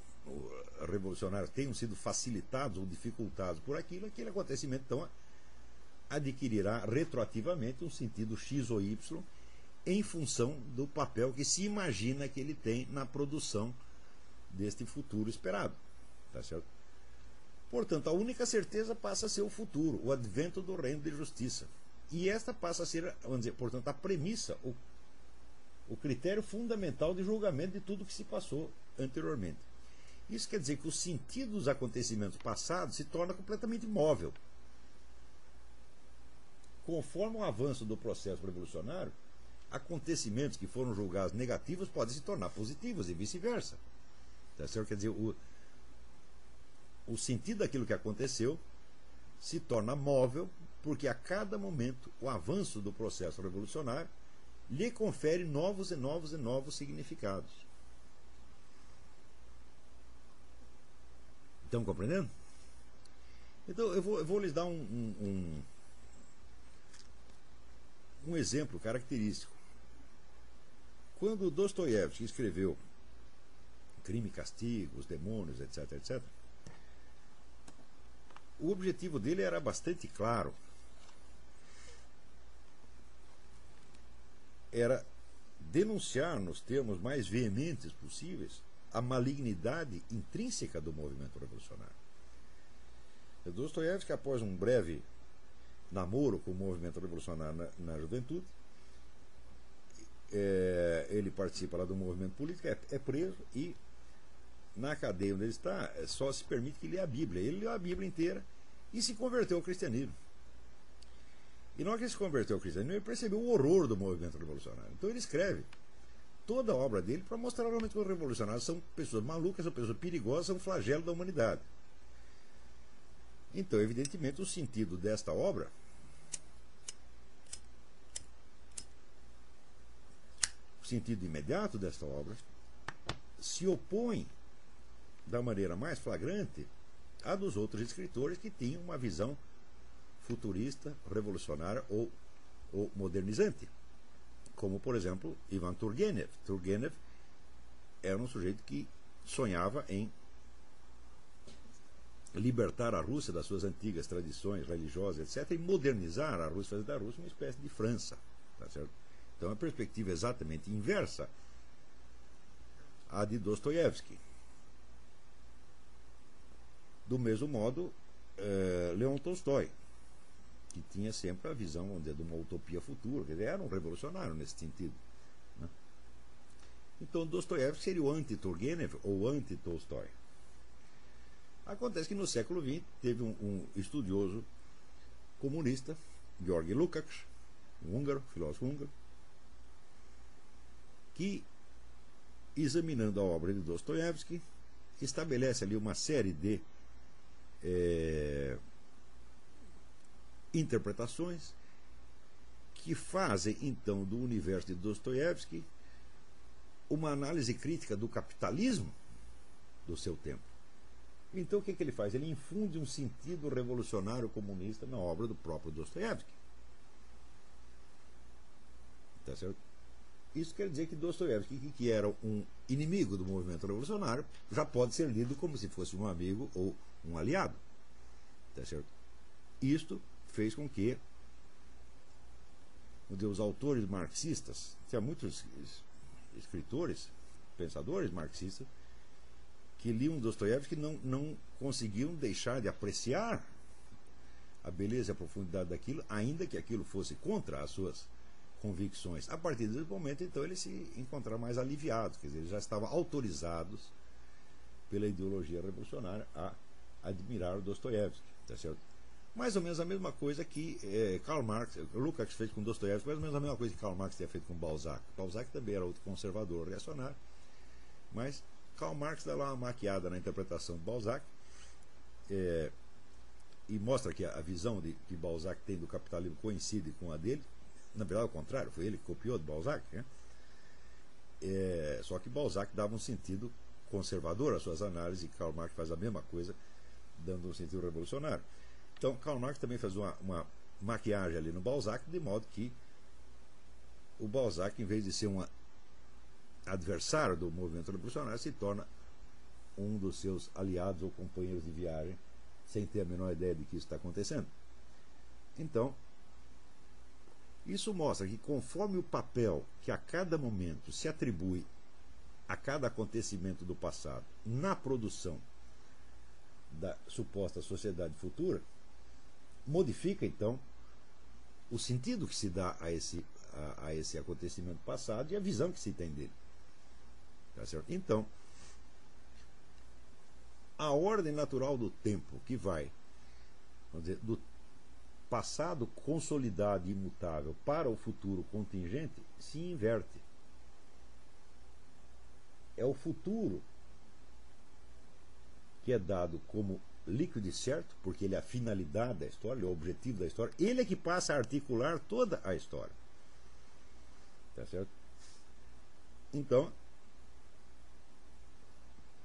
revolucionário tenham sido facilitados ou dificultados por aquilo, aquele acontecimento então adquirirá retroativamente um sentido X ou Y em função do papel que se imagina que ele tem na produção deste futuro esperado. Tá certo? Portanto, a única certeza passa a ser o futuro, o advento do reino de justiça. E esta passa a ser, vamos dizer, portanto, a premissa, o, o critério fundamental de julgamento de tudo que se passou anteriormente. Isso quer dizer que o sentido dos acontecimentos passados se torna completamente móvel. Conforme o avanço do processo revolucionário, acontecimentos que foram julgados negativos podem se tornar positivos e vice-versa. Tá? Quer dizer, o, o sentido daquilo que aconteceu se torna móvel, porque a cada momento o avanço do processo revolucionário lhe confere novos e novos e novos significados. Estão compreendendo? Então eu vou, eu vou lhes dar um, um, um, um exemplo característico. Quando Dostoiévski escreveu Crime e Castigo, Os Demônios, etc., etc., o objetivo dele era bastante claro. Era denunciar, nos termos mais veementes possíveis, a malignidade intrínseca do movimento revolucionário. Dostoiévski, após um breve namoro com o movimento revolucionário na, na juventude, é, ele participa lá do movimento político, é, é preso e na cadeia onde ele está, é, só se permite que lê a Bíblia. Ele leu a Bíblia inteira e se converteu ao cristianismo. E na hora que ele se converteu ao cristianismo, ele percebeu o horror do movimento revolucionário. Então ele escreve toda a obra dele para mostrar realmente que os revolucionários são pessoas malucas, são pessoas perigosas, são um flagelo da humanidade. Então, evidentemente, o sentido desta obra o sentido imediato desta obra se opõe da maneira mais flagrante à dos outros escritores que tinham uma visão futurista, revolucionária ou, ou modernizante. Como, por exemplo, Ivan Turgenev. Turgenev era um sujeito que sonhava em libertar a Rússia das suas antigas tradições religiosas, etc., e modernizar a Rússia, fazer da Rússia uma espécie de França. Tá certo? Então, a perspectiva é exatamente inversa à de Dostoiévski. Do mesmo modo, eh, Leon Tolstói, que tinha sempre a visão de uma utopia futura, dizer, era um revolucionário nesse sentido. Né? Então Dostoiévski seria o anti-Turgenev ou anti-Tolstói. Acontece que no século XX teve um, um estudioso comunista, Georg Lukács, um húngaro, filósofo húngaro, que, examinando a obra de Dostoiévski, estabelece ali uma série de é, interpretações que fazem então do universo de Dostoiévski uma análise crítica do capitalismo do seu tempo. Então o que, que ele faz? Ele infunde um sentido revolucionário comunista na obra do próprio Dostoiévski. Tá certo? Isso quer dizer que Dostoiévski, que era um inimigo do movimento revolucionário, já pode ser lido como se fosse um amigo ou um aliado. Tá certo? Isto fez com que os autores marxistas, tinha muitos escritores, pensadores marxistas, que liam Dostoiévski não, não conseguiam deixar de apreciar a beleza e a profundidade daquilo, ainda que aquilo fosse contra as suas convicções. A partir desse momento, então, eles se encontraram mais aliviados, quer dizer, eles já estavam autorizados pela ideologia revolucionária a admirar o Dostoiévski, tá certo? Mais ou menos a mesma coisa que é, Karl Marx, Lukács fez com Dostoiévski, mais ou menos a mesma coisa que Karl Marx tinha feito com Balzac. Balzac também era outro conservador, reacionário, mas Karl Marx dá lá uma maquiada na interpretação de Balzac é, e mostra que a, visão de, que Balzac tem do capitalismo coincide com a dele. Na verdade, ao contrário, foi ele que copiou de Balzac. Né? É, só que Balzac dava um sentido conservador às suas análises e Karl Marx faz a mesma coisa, dando um sentido revolucionário. Então, Karl Marx também fez uma, uma maquiagem ali no Balzac, de modo que o Balzac, em vez de ser uma adversário do movimento revolucionário, se torna um dos seus aliados ou companheiros de viagem, sem ter a menor ideia de que isso está acontecendo. Então, isso mostra que, conforme o papel que a cada momento se atribui a cada acontecimento do passado na produção da suposta sociedade futura, modifica então o sentido que se dá a esse, a, a esse acontecimento passado e a visão que se tem dele. Tá certo? Então, a ordem natural do tempo que vai dizer, do passado consolidado e imutável para o futuro contingente se inverte. É o futuro que é dado como líquido certo, porque ele é a finalidade da história, é o objetivo da história, ele é que passa a articular toda a história. Tá certo? Então,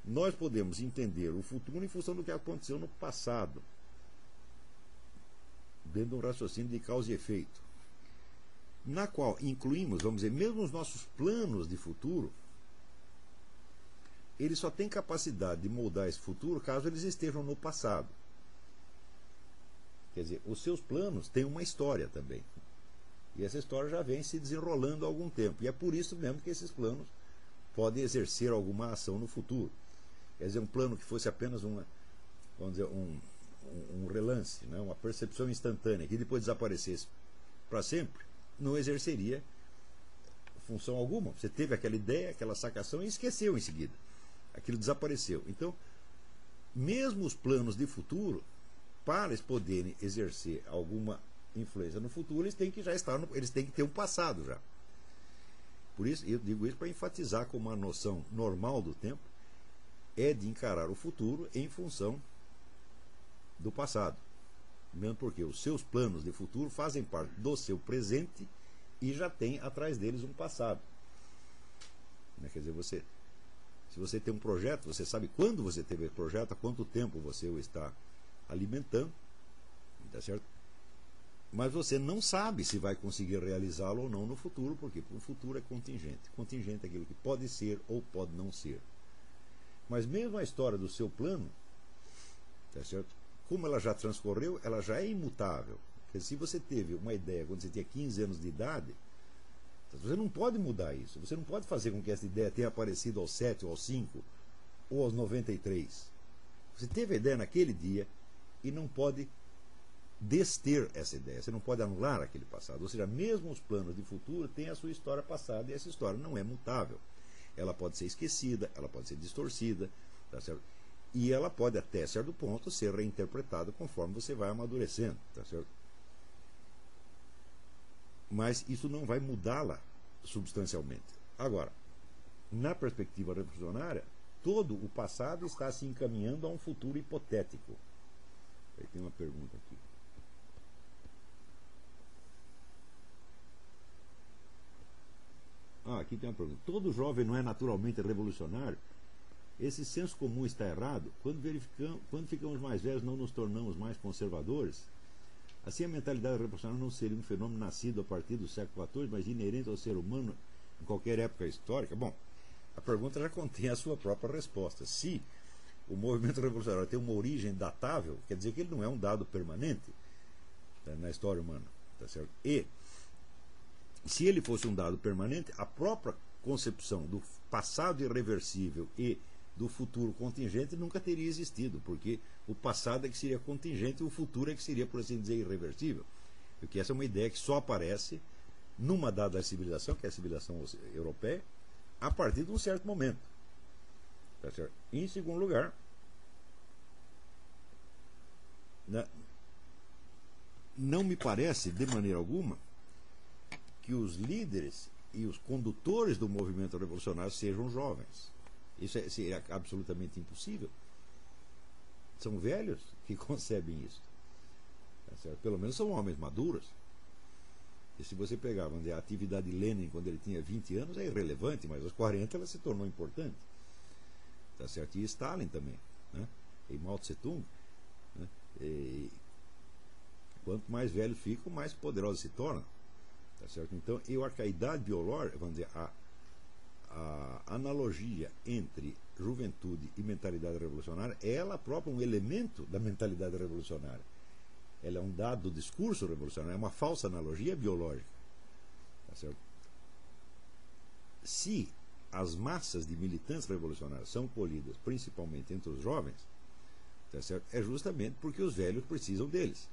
nós podemos entender o futuro em função do que aconteceu no passado, dentro de um raciocínio de causa e efeito, na qual incluímos, vamos dizer, mesmo os nossos planos de futuro, eles só têm capacidade de moldar esse futuro caso eles estejam no passado. Quer dizer, os seus planos têm uma história também. E essa história já vem se desenrolando há algum tempo. E é por isso mesmo que esses planos podem exercer alguma ação no futuro. Quer dizer, um plano que fosse apenas uma, vamos dizer, um, um, um relance, né, uma percepção instantânea, que depois desaparecesse para sempre, não exerceria função alguma. Você teve aquela ideia, aquela sacação e esqueceu em seguida. Aquilo desapareceu. Então, mesmo os planos de futuro, para eles poderem exercer alguma influência no futuro, eles têm que já estar, no, eles têm que ter um passado já. Por isso, eu digo isso para enfatizar como uma noção normal do tempo é de encarar o futuro em função do passado. Mesmo porque os seus planos de futuro fazem parte do seu presente e já tem atrás deles um passado. Né? Quer dizer, você, se você tem um projeto, você sabe quando você teve esse projeto, há quanto tempo você o está alimentando, tá certo? Mas você não sabe se vai conseguir realizá-lo ou não no futuro, porque o futuro é contingente. Contingente é aquilo que pode ser ou pode não ser. Mas mesmo a história do seu plano, tá certo? como ela já transcorreu, ela já é imutável. Porque se você teve uma ideia quando você tinha 15 anos de idade, você não pode mudar isso. Você não pode fazer com que essa ideia tenha aparecido aos 7 ou aos 5 ou aos 93. Você teve a ideia naquele dia e não pode dester essa ideia. Você não pode anular aquele passado. Ou seja, mesmo os planos de futuro têm a sua história passada e essa história não é mutável. ela pode ser esquecida, ela pode ser distorcida, tá certo? E ela pode, até certo ponto, ser reinterpretada conforme você vai amadurecendo, tá certo? Mas isso não vai mudá-la substancialmente. Agora, na perspectiva revolucionária, todo o passado está se encaminhando a um futuro hipotético. Aí tem uma pergunta aqui. Ah, aqui tem uma pergunta. Todo jovem não é naturalmente revolucionário? Esse senso comum está errado? Quando, verificamos, quando ficamos mais velhos, não nos tornamos mais conservadores? Assim, a mentalidade revolucionária não seria um fenômeno nascido a partir do século XIV, mas inerente ao ser humano em qualquer época histórica? Bom, a pergunta já contém a sua própria resposta. Se o movimento revolucionário tem uma origem datável, quer dizer que ele não é um dado permanente tá, na história humana. Tá certo? E se ele fosse um dado permanente, a própria concepção do passado irreversível e do futuro contingente nunca teria existido, porque o passado é que seria contingente e o futuro é que seria, por assim dizer, irreversível. Porque essa é uma ideia que só aparece numa dada civilização, que é a civilização europeia, a partir de um certo momento. Tá certo? Em segundo lugar, não me parece, de maneira alguma, que os líderes e os condutores do movimento revolucionário sejam jovens. Isso é, é absolutamente impossível. São velhos que concebem isso. Tá Pelo menos são homens maduros. E se você pegar a atividade de Lenin quando ele tinha 20 anos, é irrelevante, mas aos 40 ela se tornou importante. Tá certo? E Stalin também. Né? E Mao Tse Tung. Né? Quanto mais velhos ficam, mais poderosos se tornam. Tá certo? Então, eu acho que a idade biológica, vamos dizer, a, a analogia entre juventude e mentalidade revolucionária, é ela própria um elemento da mentalidade revolucionária. Ela é um dado do discurso revolucionário, é uma falsa analogia biológica. Tá certo? Se as massas de militantes revolucionários são colhidas principalmente entre os jovens, tá certo? é justamente porque os velhos precisam deles.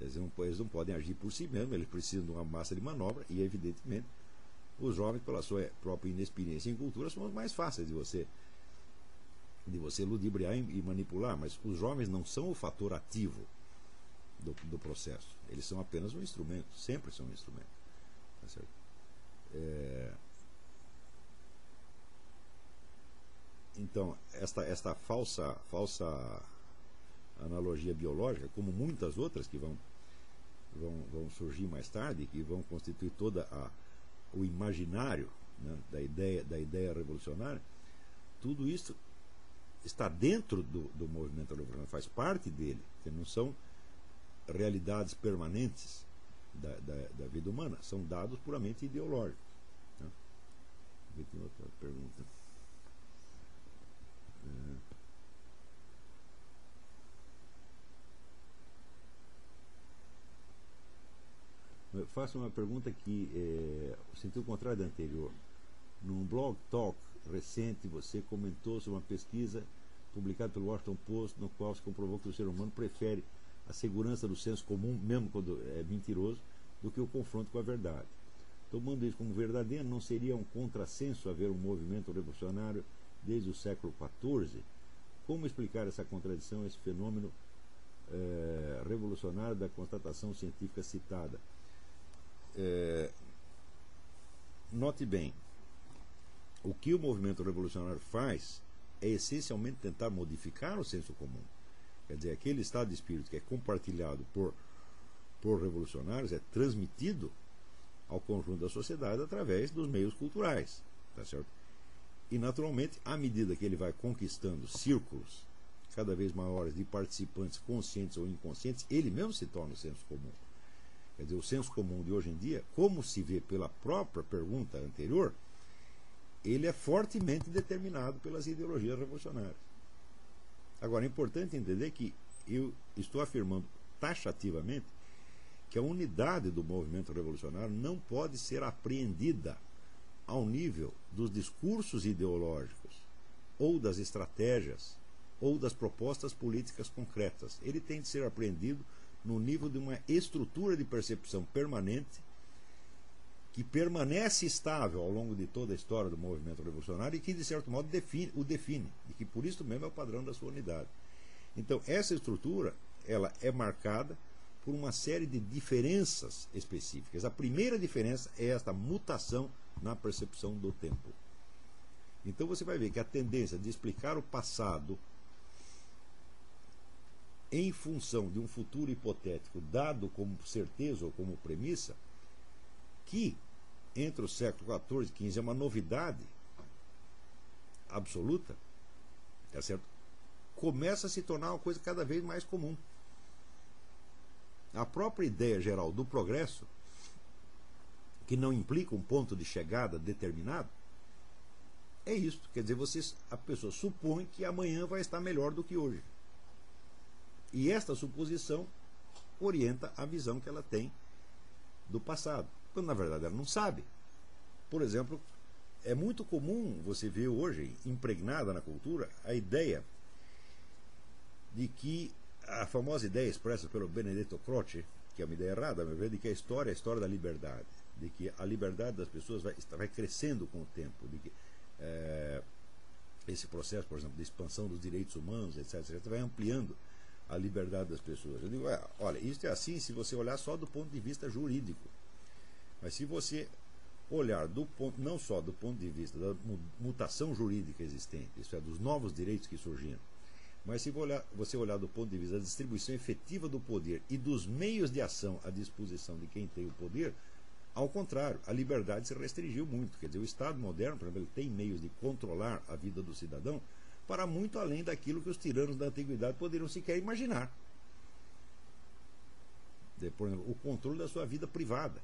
Eles não, eles não podem agir por si mesmos, eles precisam de uma massa de manobra e, evidentemente, os jovens, pela sua própria inexperiência em cultura, são os mais fáceis de você de você ludibriar e manipular, mas os jovens não são o fator ativo do, do processo. Eles são apenas um instrumento, sempre são um instrumento. Tá certo? É... Então, esta, esta falsa, falsa analogia biológica, como muitas outras que vão vão, vão surgir mais tarde, que vão constituir toda a, o imaginário né, da, ideia, da ideia revolucionária, tudo isso está dentro do, do movimento revolucionário, faz parte dele, que não são realidades permanentes da, da, da vida humana, são dados puramente ideológicos. Né? Tem outra pergunta. É. Faço uma pergunta que é o sentido contrário da anterior. Num blog talk recente, você comentou sobre uma pesquisa publicada pelo Washington Post, no qual se comprovou que o ser humano prefere a segurança do senso comum, mesmo quando é mentiroso, do que o confronto com a verdade. Tomando isso como verdadeiro, não seria um contrassenso haver um movimento revolucionário desde o século XIV? Como explicar essa contradição, esse fenômeno é, revolucionário da constatação científica citada? É, note bem, o que o movimento revolucionário faz é essencialmente tentar modificar o senso comum. Quer dizer, aquele estado de espírito que é compartilhado por, por revolucionários é transmitido ao conjunto da sociedade através dos meios culturais. Tá certo? E, naturalmente, à medida que ele vai conquistando círculos cada vez maiores de participantes conscientes ou inconscientes, ele mesmo se torna o senso comum. Quer dizer, o senso comum de hoje em dia, como se vê pela própria pergunta anterior, ele é fortemente determinado pelas ideologias revolucionárias. Agora, é importante entender que eu estou afirmando taxativamente que a unidade do movimento revolucionário não pode ser apreendida ao nível dos discursos ideológicos, ou das estratégias, ou das propostas políticas concretas. Ele tem de ser apreendido no nível de uma estrutura de percepção permanente que permanece estável ao longo de toda a história do movimento revolucionário e que, de certo modo, define, o define, e que por isso mesmo é o padrão da sua unidade. Então, essa estrutura ela é marcada por uma série de diferenças específicas. A primeira diferença é esta mutação na percepção do tempo. Então você vai ver que a tendência de explicar o passado em função de um futuro hipotético dado como certeza ou como premissa, que entre o século XIV e XV é uma novidade absoluta, tá certo? começa a se tornar uma coisa cada vez mais comum. A própria ideia geral do progresso, que não implica um ponto de chegada determinado, é isso. Quer dizer, vocês, a pessoa supõe que amanhã vai estar melhor do que hoje. E esta suposição orienta a visão que ela tem do passado. Quando na verdade ela não sabe. Por exemplo, é muito comum você ver hoje, impregnada na cultura, a ideia de que a famosa ideia expressa pelo Benedetto Croce, que é uma ideia errada, meu ver, de que a história é a história da liberdade, de que a liberdade das pessoas vai, vai crescendo com o tempo, de que é, esse processo, por exemplo, de expansão dos direitos humanos, etc., etc., vai ampliando a liberdade das pessoas. Eu digo, é, olha, isso é assim se você olhar só do ponto de vista jurídico. Mas se você olhar do ponto, não só do ponto de vista da mutação jurídica existente, isso é, dos novos direitos que surgiram, mas se você olhar do ponto de vista da distribuição efetiva do poder e dos meios de ação à disposição de quem tem o poder, ao contrário, a liberdade se restringiu muito. Quer dizer, o Estado moderno, por exemplo, ele tem meios de controlar a vida do cidadão para muito além daquilo que os tiranos da antiguidade poderiam sequer imaginar. Por exemplo, o controle da sua vida privada.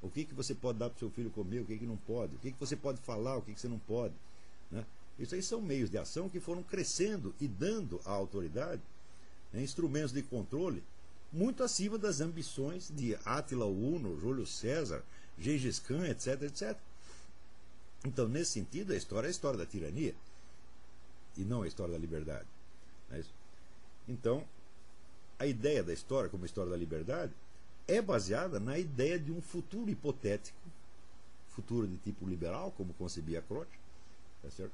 O que, que você pode dar para o seu filho comer, o que, que não pode, o que, que você pode falar, o que, que você não pode. Né? Isso aí são meios de ação que foram crescendo e dando à autoridade né, instrumentos de controle muito acima das ambições de Átila Uno, Júlio César, Gengis Khan, etc, etc. Então, nesse sentido, a história é a história da tirania e não a história da liberdade. É então, a ideia da história como história da liberdade é baseada na ideia de um futuro hipotético, futuro de tipo liberal, como concebia Croce, tá certo?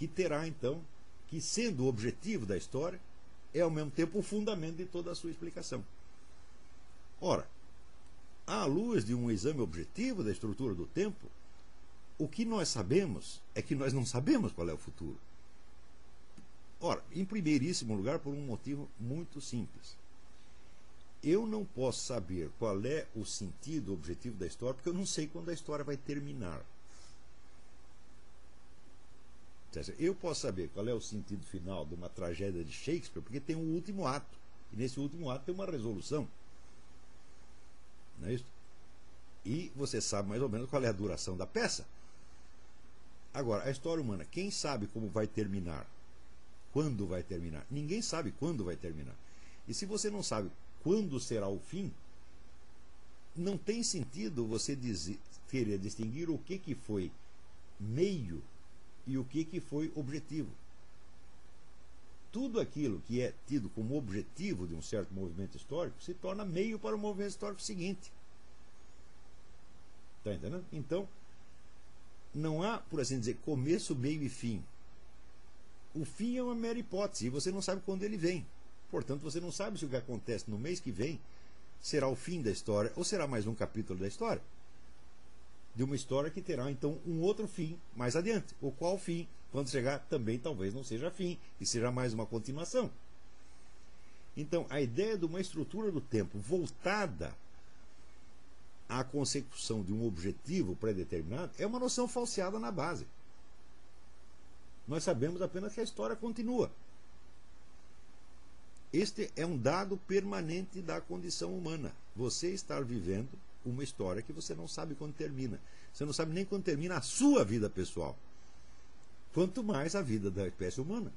que terá então que, sendo o objetivo da história, é ao mesmo tempo o fundamento de toda a sua explicação. Ora, à luz de um exame objetivo da estrutura do tempo, o que nós sabemos é que nós não sabemos qual é o futuro. Ora, em primeiríssimo lugar, por um motivo muito simples. Eu não posso saber qual é o sentido, o objetivo da história, porque eu não sei quando a história vai terminar. Eu posso saber qual é o sentido final de uma tragédia de Shakespeare, porque tem um último ato. E nesse último ato tem uma resolução. Não é isso? E você sabe mais ou menos qual é a duração da peça. Agora, a história humana, quem sabe como vai terminar? Quando vai terminar? Ninguém sabe quando vai terminar. E se você não sabe quando será o fim, não tem sentido você dizer, querer distinguir o que, que foi meio e o que, que foi objetivo. Tudo aquilo que é tido como objetivo de um certo movimento histórico se torna meio para o movimento histórico seguinte. Está entendendo? Então, não há, por assim dizer, começo, meio e fim. O fim é uma mera hipótese e você não sabe quando ele vem. Portanto, você não sabe se o que acontece no mês que vem será o fim da história ou será mais um capítulo da história de uma história que terá então um outro fim mais adiante. O qual fim, quando chegar, também talvez não seja fim e seja mais uma continuação. Então, a ideia de uma estrutura do tempo voltada à consecução de um objetivo pré-determinado é uma noção falseada na base. Nós sabemos apenas que a história continua. Este é um dado permanente da condição humana. Você estar vivendo uma história que você não sabe quando termina. Você não sabe nem quando termina a sua vida pessoal. Quanto mais a vida da espécie humana.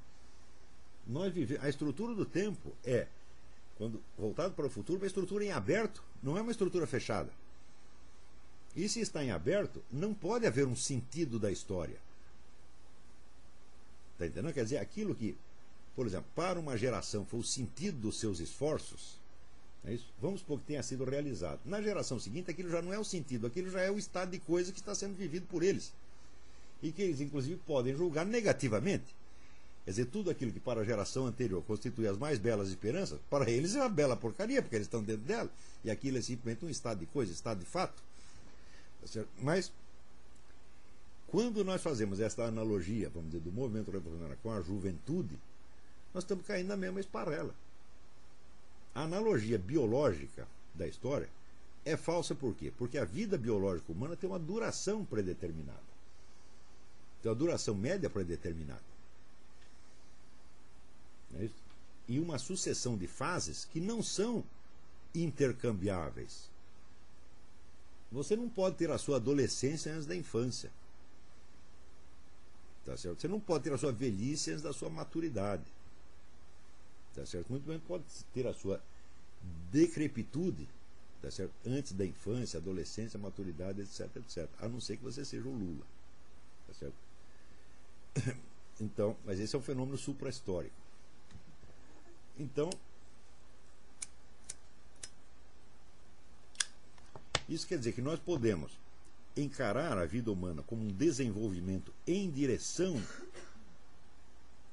Nós vive... A estrutura do tempo é, quando voltado para o futuro, uma estrutura em aberto, não é uma estrutura fechada. E se está em aberto, não pode haver um sentido da história. Está entendendo? Quer dizer, aquilo que, por exemplo, para uma geração foi o sentido dos seus esforços, É? Vamos supor que tenha sido realizado. Na geração seguinte, aquilo já não é o sentido, aquilo já é o estado de coisa que está sendo vivido por eles. E que eles, inclusive, podem julgar negativamente. Quer dizer, tudo aquilo que para a geração anterior constitui as mais belas esperanças, para eles é uma bela porcaria, porque eles estão dentro dela. E aquilo é simplesmente um estado de coisa, estado de fato. Tá Mas, quando nós fazemos esta analogia, vamos dizer, do movimento revolucionário com a juventude, nós estamos caindo na mesma esparrela. A analogia biológica da história é falsa por quê? Porque a vida biológica humana tem uma duração predeterminada. Tem uma duração média predeterminada. É e uma sucessão de fases que não são intercambiáveis. Você não pode ter a sua adolescência antes da infância. Tá certo? Você não pode ter a sua velhice antes da sua maturidade. Tá certo? Muito bem pode ter a sua decrepitude tá certo? antes da infância, adolescência, maturidade, etc, etc. A não ser que você seja o Lula. Tá certo? Então, mas esse é um fenômeno supra-histórico. Então, isso quer dizer que nós podemos encarar a vida humana como um desenvolvimento em direção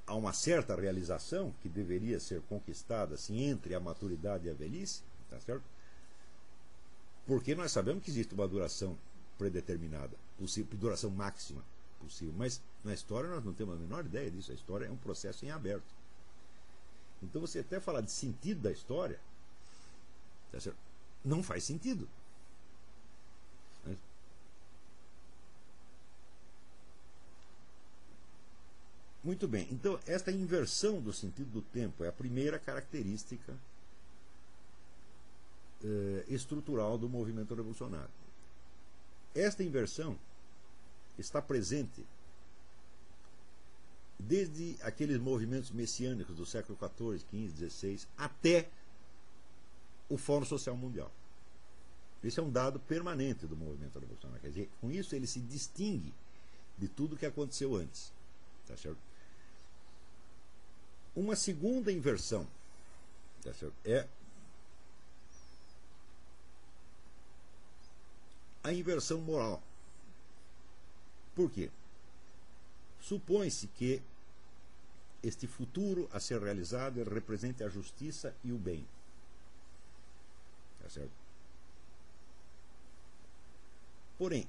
a uma certa realização que deveria ser conquistada assim entre a maturidade e a velhice, tá certo? Porque nós sabemos que existe uma duração predeterminada, possível, duração máxima possível, mas na história nós não temos a menor ideia disso. A história é um processo em aberto. Então você até falar de sentido da história, tá certo? não faz sentido. Muito bem, então esta inversão do sentido do tempo é a primeira característica eh, estrutural do movimento revolucionário. Esta inversão está presente desde aqueles movimentos messiânicos do século XIV, XV, XVI, até o Fórum Social Mundial. Esse é um dado permanente do movimento revolucionário. Quer dizer, com isso ele se distingue de tudo que aconteceu antes. Tá certo? Uma segunda inversão é a inversão moral. Por quê? Supõe-se que este futuro a ser realizado represente a justiça e o bem. Tá certo? Porém,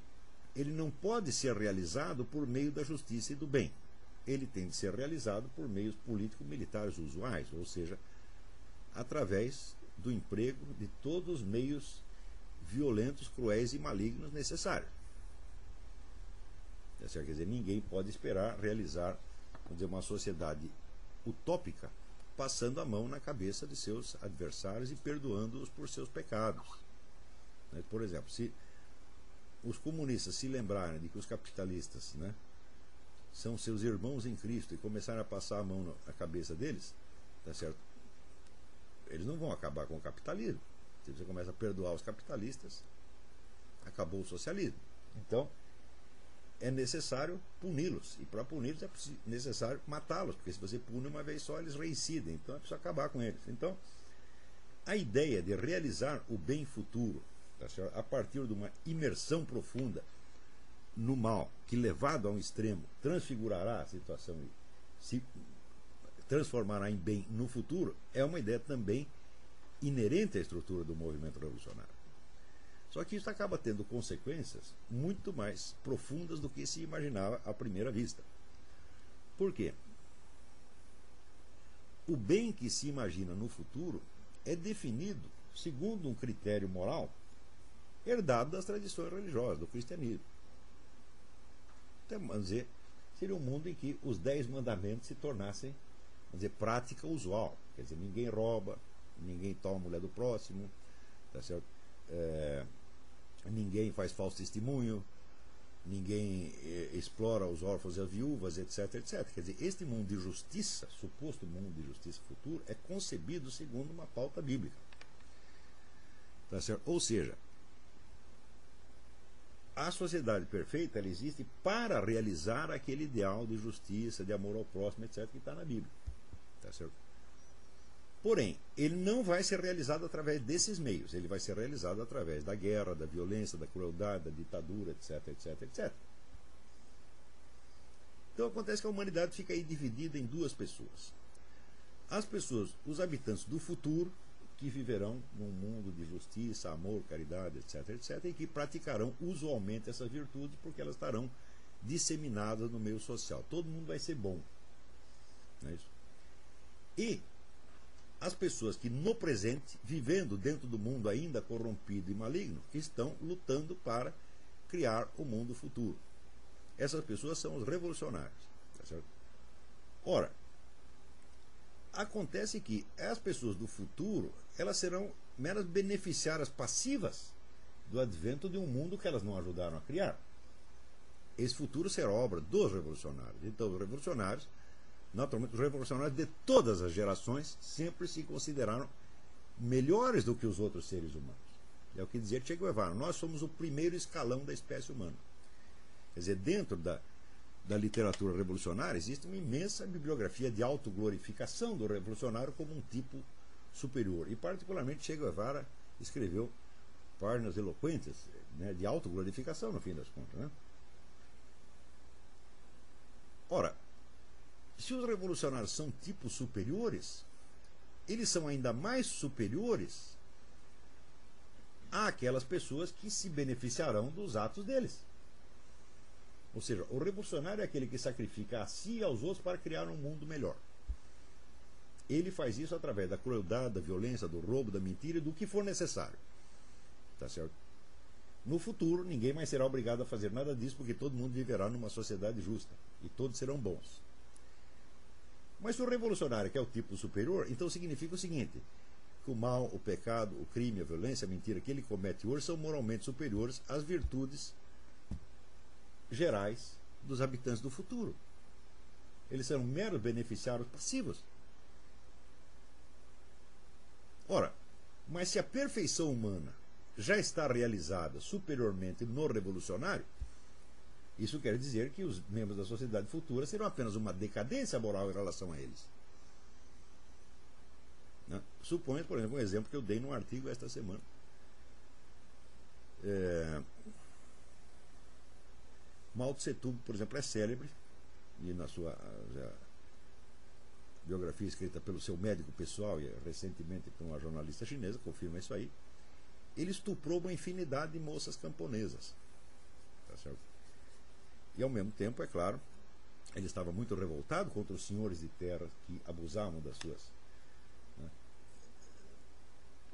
ele não pode ser realizado por meio da justiça e do bem ele tem de ser realizado por meios político-militares usuais, ou seja, através do emprego de todos os meios violentos, cruéis e malignos necessários. Quer dizer, ninguém pode esperar realizar dizer, uma sociedade utópica passando a mão na cabeça de seus adversários e perdoando-os por seus pecados. Né, por exemplo, se os comunistas se lembrarem de que os capitalistas né, são seus irmãos em Cristo e começarem a passar a mão na cabeça deles, tá certo? Eles não vão acabar com o capitalismo. Se você começa a perdoar os capitalistas, acabou o socialismo. Então, é necessário puni-los. E para puni-los é necessário matá-los, porque se você pune uma vez só, eles reincidem. Então é preciso acabar com eles. Então, a ideia de realizar o bem futuro, tá a partir de uma imersão profunda no mal, que levado a um extremo transfigurará a situação e se transformará em bem no futuro, é uma ideia também inerente à estrutura do movimento revolucionário. Só que isso acaba tendo consequências muito mais profundas do que se imaginava à primeira vista. Por quê? O bem que se imagina no futuro é definido segundo um critério moral herdado das tradições religiosas, do cristianismo vamos dizer, seria um mundo em que os dez mandamentos se tornassem, dizer, prática usual. Quer dizer, ninguém rouba, ninguém toma a mulher do próximo, tá certo? É, ninguém faz falso testemunho, ninguém é, explora os órfãos e as viúvas, etc, etc. Quer dizer, este mundo de justiça, suposto mundo de justiça futuro, é concebido segundo uma pauta bíblica. Tá certo? Ou seja, a sociedade perfeita ela existe para realizar aquele ideal de justiça, de amor ao próximo, etc., que está na Bíblia. Tá certo? Porém, ele não vai ser realizado através desses meios, ele vai ser realizado através da guerra, da violência, da crueldade, da ditadura, etc, etc, etc. Então acontece que a humanidade fica aí dividida em duas pessoas. As pessoas, os habitantes do futuro, que viverão num mundo de justiça, amor, caridade, etc, etc, e que praticarão usualmente essas virtudes porque elas estarão disseminadas no meio social. Todo mundo vai ser bom. Não é isso? E as pessoas que no presente, vivendo dentro do mundo ainda corrompido e maligno, estão lutando para criar o mundo futuro. Essas pessoas são os revolucionários. Tá certo? Ora, acontece que as pessoas do futuro elas serão meras beneficiárias passivas do advento de um mundo que elas não ajudaram a criar. Esse futuro será obra dos revolucionários. Então, os revolucionários naturalmente, os revolucionários de todas as gerações sempre se consideraram melhores do que os outros seres humanos. É o que dizia Che Guevara. Nós somos o primeiro escalão da espécie humana. Quer dizer, dentro da, da literatura revolucionária existe uma imensa bibliografia de autoglorificação do revolucionário como um tipo superior. E, particularmente, Che Guevara escreveu páginas eloquentes né, de autoglorificação, no fim das contas. Né? Ora, se os revolucionários são tipos superiores, eles são ainda mais superiores àquelas pessoas que se beneficiarão dos atos deles. Ou seja, o revolucionário é aquele que sacrifica a si e aos outros para criar um mundo melhor. Ele faz isso através da crueldade, da violência, do roubo, da mentira do que for necessário. Tá certo? No futuro, ninguém mais será obrigado a fazer nada disso, porque todo mundo viverá numa sociedade justa e todos serão bons. Mas se o revolucionário quer o tipo superior, então significa o seguinte: que o mal, o pecado, o crime, a violência, a mentira que ele comete hoje são moralmente superiores às virtudes gerais dos habitantes do futuro. Eles serão meros beneficiários passivos. Ora, mas se a perfeição humana já está realizada superiormente no revolucionário, isso quer dizer que os membros da sociedade futura serão apenas uma decadência moral em relação a eles. Né? Suponha, por exemplo, um exemplo que eu dei num artigo esta semana. É... Mao Tse Tung, por exemplo, é célebre, e na sua biografia escrita pelo seu médico pessoal e recentemente por uma jornalista chinesa, confirma isso aí, ele estuprou uma infinidade de moças camponesas. Tá certo? E ao mesmo tempo, é claro, ele estava muito revoltado contra os senhores de terra que abusavam das suas né,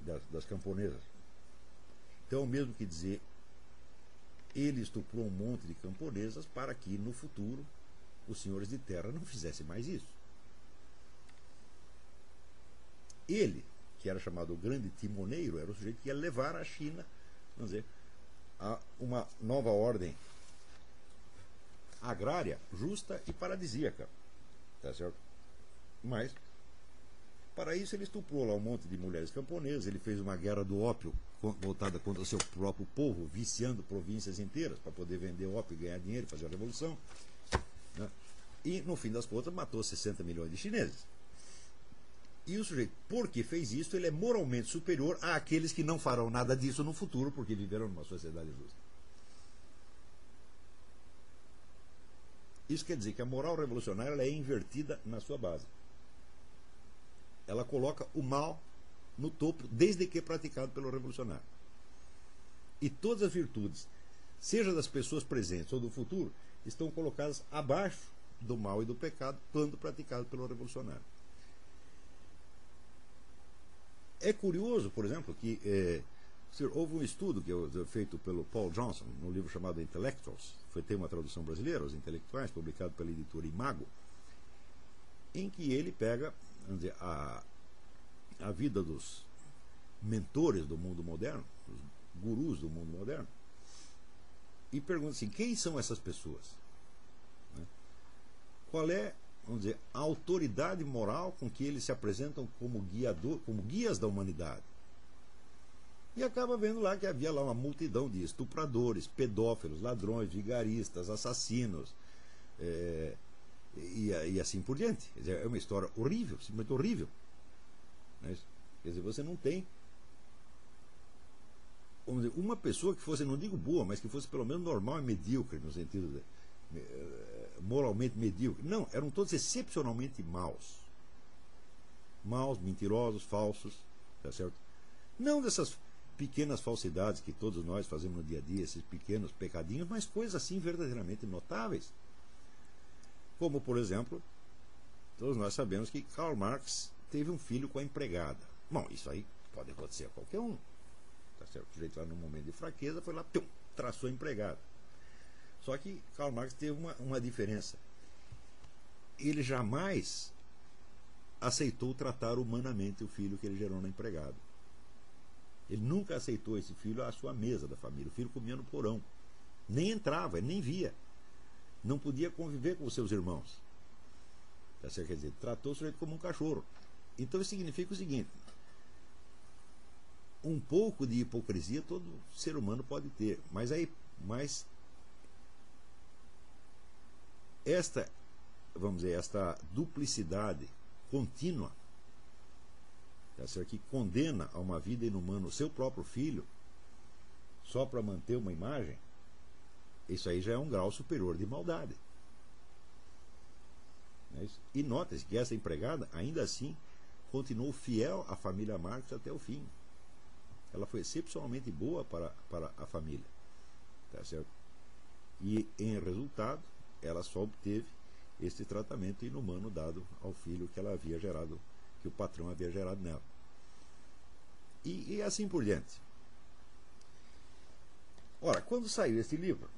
das, das camponesas. Então, mesmo que dizer, ele estuprou um monte de camponesas para que no futuro os senhores de terra não fizessem mais isso. Ele, que era chamado o grande timoneiro, era o sujeito que ia levar a China, vamos dizer, a uma nova ordem agrária, justa e paradisíaca. Tá certo? Mas, para isso, ele estuprou lá um monte de mulheres camponesas, ele fez uma guerra do ópio voltada contra o seu próprio povo, viciando províncias inteiras para poder vender ópio e ganhar dinheiro, fazer a revolução. Né? E, no fim das contas, matou 60 milhões de chineses. E o sujeito, porque fez isso, ele é moralmente superior àqueles que não farão nada disso no futuro, porque viveram numa sociedade justa. Isso quer dizer que a moral revolucionária é invertida na sua base. Ela coloca o mal no topo, desde que praticado pelo revolucionário. E todas as virtudes, seja das pessoas presentes ou do futuro, estão colocadas abaixo do mal e do pecado quando praticado pelo revolucionário. É curioso, por exemplo, que eh, houve um estudo que foi feito pelo Paul Johnson, no livro chamado Intellectuals, foi ter uma tradução brasileira, Os Intelectuais, publicado pela editora Imago, em que ele pega dizer, a, a vida dos mentores do mundo moderno, os gurus do mundo moderno, e pergunta assim: quem são essas pessoas? Né? Qual é, vamos dizer, a autoridade moral com que eles se apresentam como, guiador, como guias da humanidade? E acaba vendo lá que havia lá uma multidão de estupradores, pedófilos, ladrões, vigaristas, assassinos, é, e, e, assim por diante. Dizer, é uma história horrível, simplesmente horrível. Né? Quer dizer, você não tem dizer, uma pessoa que fosse, não digo boa, mas que fosse pelo menos normal e medíocre, no sentido de, eh, moralmente medíocre. Não, eram todos excepcionalmente maus. Maus, mentirosos, falsos, tá certo? Não dessas pequenas falsidades que todos nós fazemos no dia a dia, esses pequenos pecadinhos, mas coisas assim verdadeiramente notáveis. Como, por exemplo, todos nós sabemos que Karl Marx teve um filho com a empregada. Bom, isso aí pode acontecer a qualquer um. Tá certo? O sujeito lá num momento de fraqueza foi lá, pum, traçou a empregada. Só que Karl Marx teve uma, uma diferença. Ele jamais aceitou tratar humanamente o filho que ele gerou na empregada. Ele nunca aceitou esse filho à sua mesa da família. O filho comia no porão. Nem entrava, nem via. Não podia conviver com os seus irmãos. Tá? Quer dizer, tratou o sujeito como um cachorro. Então isso significa o seguinte: um pouco de hipocrisia todo ser humano pode ter, mas aí, mas esta, vamos dizer, esta duplicidade contínua, tá que condena a uma vida inumana o seu próprio filho, só para manter uma imagem, isso aí já é um grau superior de maldade. É e nota-se que essa empregada, ainda assim, continuou fiel à família Marx até o fim. Ela foi excepcionalmente boa para, para a família. Tá certo? E, em resultado, ela só obteve este tratamento inumano dado ao filho que ela havia gerado, que o patrão havia gerado nela. E, e assim por diante. Ora, quando saiu esse livro,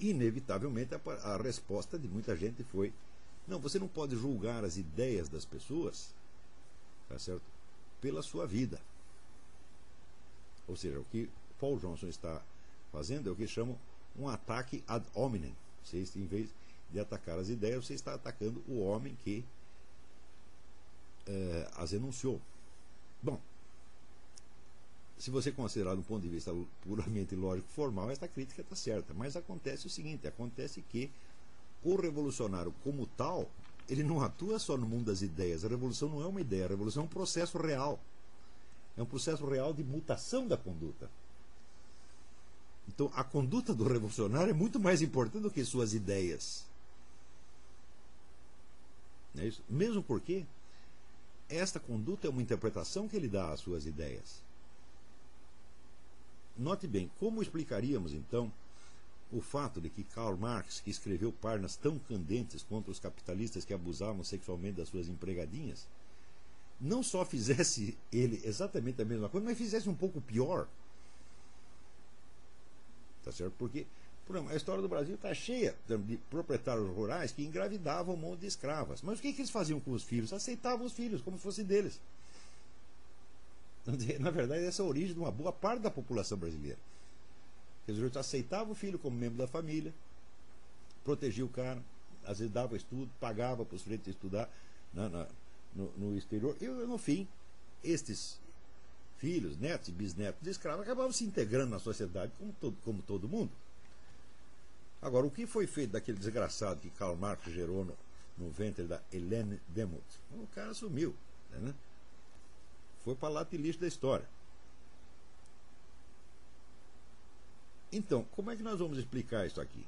inevitavelmente a, a resposta de muita gente foi: não, você não pode julgar as ideias das pessoas, tá certo? Pela sua vida. Ou seja, o que Paul Johnson está fazendo é o que chamam um ataque ad hominem. Você, em vez de atacar as ideias, você está atacando o homem que é, as enunciou. Bom, se você considerar do ponto de vista puramente lógico formal, esta crítica está certa. Mas acontece o seguinte: acontece que o revolucionário, como tal, ele não atua só no mundo das ideias. A revolução não é uma ideia, a revolução é um processo real. É um processo real de mutação da conduta. Então, a conduta do revolucionário é muito mais importante do que suas ideias. É isso? Mesmo porque esta conduta é uma interpretação que ele dá às suas ideias. Note bem, como explicaríamos então o fato de que Karl Marx, que escreveu páginas tão candentes contra os capitalistas que abusavam sexualmente das suas empregadinhas, não só fizesse ele exatamente a mesma coisa, mas fizesse um pouco pior. Tá certo? Porque a história do Brasil está cheia de proprietários rurais que engravidavam um monte de escravas. Mas o que, que eles faziam com os filhos? Aceitavam os filhos como se fossem deles. Na verdade, essa é a origem de uma boa parte da população brasileira. Eles aceitavam o filho como membro da família, protegia o cara, às vezes dava estudo, pagava para os filhos estudar na, na, no, no, exterior. E no fim, estes filhos, netos e bisnetos de escravos acabavam se integrando na sociedade como todo, como todo mundo. Agora, o que foi feito daquele desgraçado que Karl Marx gerou no, no ventre da Helene Demuth? O cara sumiu. Né? Foi para lá de lixo da história. Então, como é que nós vamos explicar isso aqui?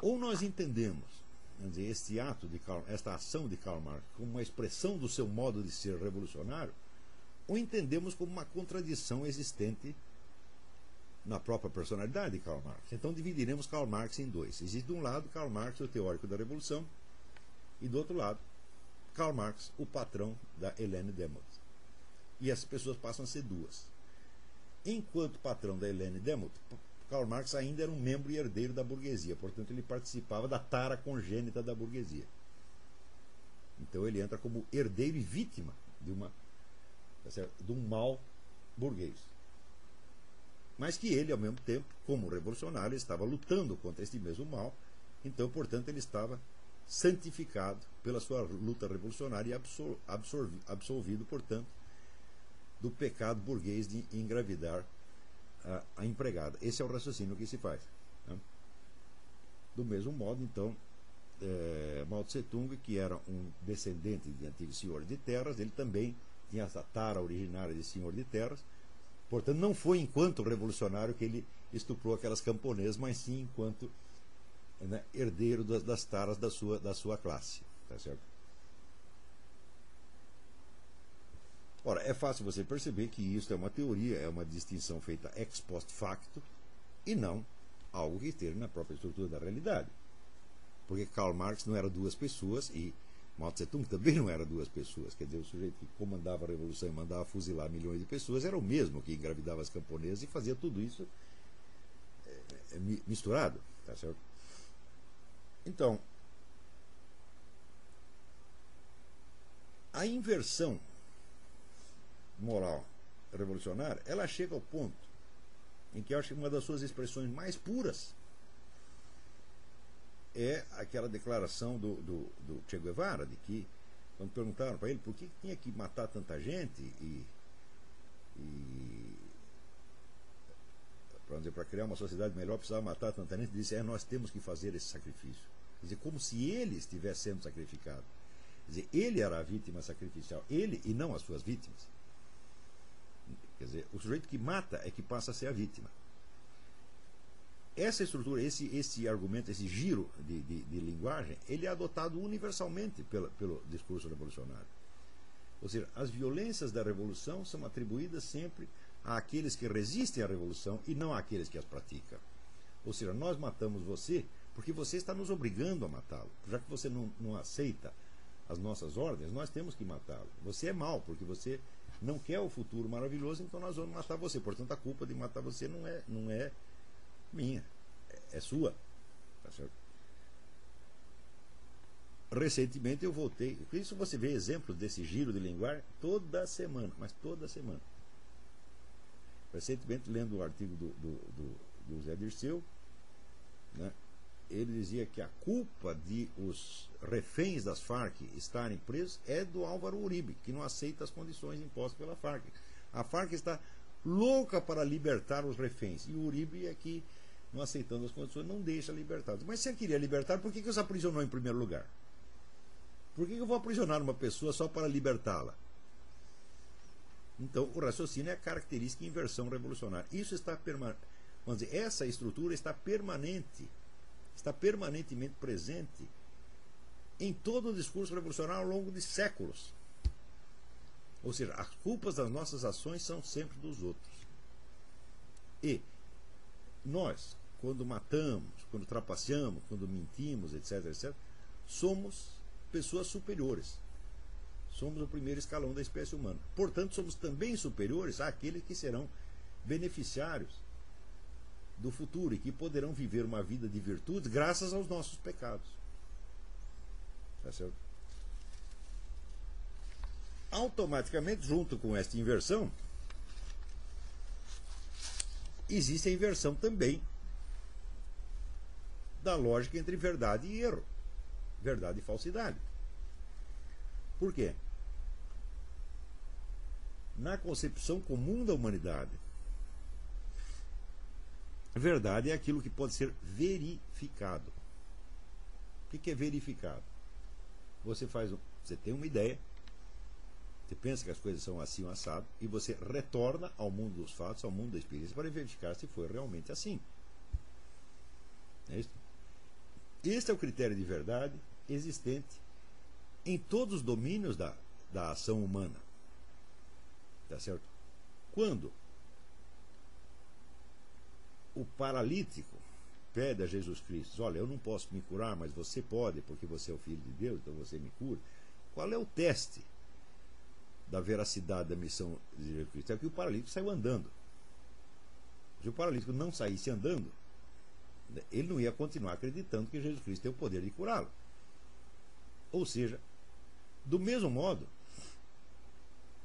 Ou nós entendemos dizer, este ato de Karl, esta ação de Karl Marx como uma expressão do seu modo de ser revolucionário, ou entendemos como uma contradição existente na própria personalidade de Karl Marx. Então dividiremos Karl Marx em dois. Existe de um lado Karl Marx, o teórico da revolução, e do outro lado Karl Marx, o patrão da Helene Demoth. E essas pessoas passam a ser duas. Enquanto patrão da Helene Demoth, Karl Marx ainda era um membro e herdeiro da burguesia, portanto ele participava da tara congênita da burguesia. Então ele entra como herdeiro e vítima de uma tá de um mal burguês. Mas que ele, ao mesmo tempo, como revolucionário, estava lutando contra este mesmo mal, então, portanto, ele estava santificado pela sua luta revolucionária e absolvido, portanto, do pecado burguês de engravidar a, a empregada. Esse é o raciocínio que se faz. Né? Do mesmo modo, então, é, Mao Tse Tung, que era um descendente de antigos senhores de terras, ele também tinha essa tara originária de senhor de terras. Portanto, não foi enquanto revolucionário que ele estuprou aquelas camponesas, mas sim enquanto né, herdeiro das, das, taras da sua, da sua classe. Tá certo? Ora, é fácil você perceber que isso é uma teoria, é uma distinção feita ex post facto e não algo que esteja na própria estrutura da realidade porque Karl Marx não era duas pessoas e Mao Tse Tung também não era duas pessoas. Quer dizer, o sujeito que comandava a revolução e mandava fuzilar milhões de pessoas era o mesmo que engravidava as camponesas e fazia tudo isso é, é, misturado. Tá certo? Então, a inversão moral revolucionária, ela chega ao ponto em que eu acho que uma das suas expressões mais puras é aquela declaração do, do, do Che Guevara, de que, quando perguntaram para ele por que tinha que matar tanta gente e, e para criar uma sociedade melhor precisava matar tanta gente, disse, é, nós temos que fazer esse sacrifício. Dizer, como se ele estivesse sendo sacrificado. Dizer, ele era a vítima sacrificial, ele e não as suas vítimas. Quer dizer, o sujeito que mata é que passa a ser a vítima essa estrutura, esse, esse argumento, esse giro de, de, de linguagem, ele é adotado universalmente pela, pelo discurso revolucionário. Ou seja, as violências da revolução são atribuídas sempre àqueles que resistem à revolução e não àqueles que as praticam. Ou seja, nós matamos você porque você está nos obrigando a matá-lo. Já que você não, não aceita as nossas ordens, nós temos que matá-lo. Você é mau porque você não quer o futuro maravilhoso, então nós vamos matar você. Portanto, a culpa de matar você não é, não é minha. É, é sua. Tá certo? Recentemente eu voltei. Isso você vê exemplos desse giro de linguagem toda semana, mas toda semana. Recentemente, lendo o um artigo do, do, do, do Zé Dirceu, né, ele dizia que a culpa de os reféns das Farc estarem presos é do Álvaro Uribe, que não aceita as condições impostas pela Farc. A Farc está louca para libertar os reféns. E o Uribe é que não aceitando as condições, não deixa libertados. Mas se ele queria libertar, por que, que os aprisionou em primeiro lugar? Por que, que eu vou aprisionar uma pessoa só para libertá-la? Então, o raciocínio é a característica inversão revolucionária. Isso está permanente. Vamos dizer, essa estrutura está permanente, está permanentemente presente em todo o discurso revolucionário ao longo de séculos. Ou seja, as culpas das nossas ações são sempre dos outros. E nós, quando matamos, quando trapaceamos, quando mentimos, etc, etc, somos pessoas superiores. Somos o primeiro escalão da espécie humana. Portanto, somos também superiores àqueles que serão beneficiários do futuro e que poderão viver uma vida de virtude graças aos nossos pecados. Tá certo? Automaticamente, junto com esta inversão, existe a inversão também da lógica entre verdade e erro, verdade e falsidade. Por quê? Na concepção comum da humanidade, verdade é aquilo que pode ser verificado. O que é verificado? Você faz, você tem uma ideia, você pensa que as coisas são assim ou assado e você retorna ao mundo dos fatos, ao mundo da experiência, para verificar se foi realmente assim. É isso? Este é o critério de verdade existente em todos os domínios da, da ação humana. Tá certo? Quando o paralítico pede a Jesus Cristo: Olha, eu não posso me curar, mas você pode, porque você é o filho de Deus, então você me cura. Qual é o teste da veracidade da missão de Jesus Cristo é que o paralítico saiu andando. Se o paralítico não saísse andando, ele não ia continuar acreditando que Jesus Cristo tem o poder de curá-lo. Ou seja, do mesmo modo,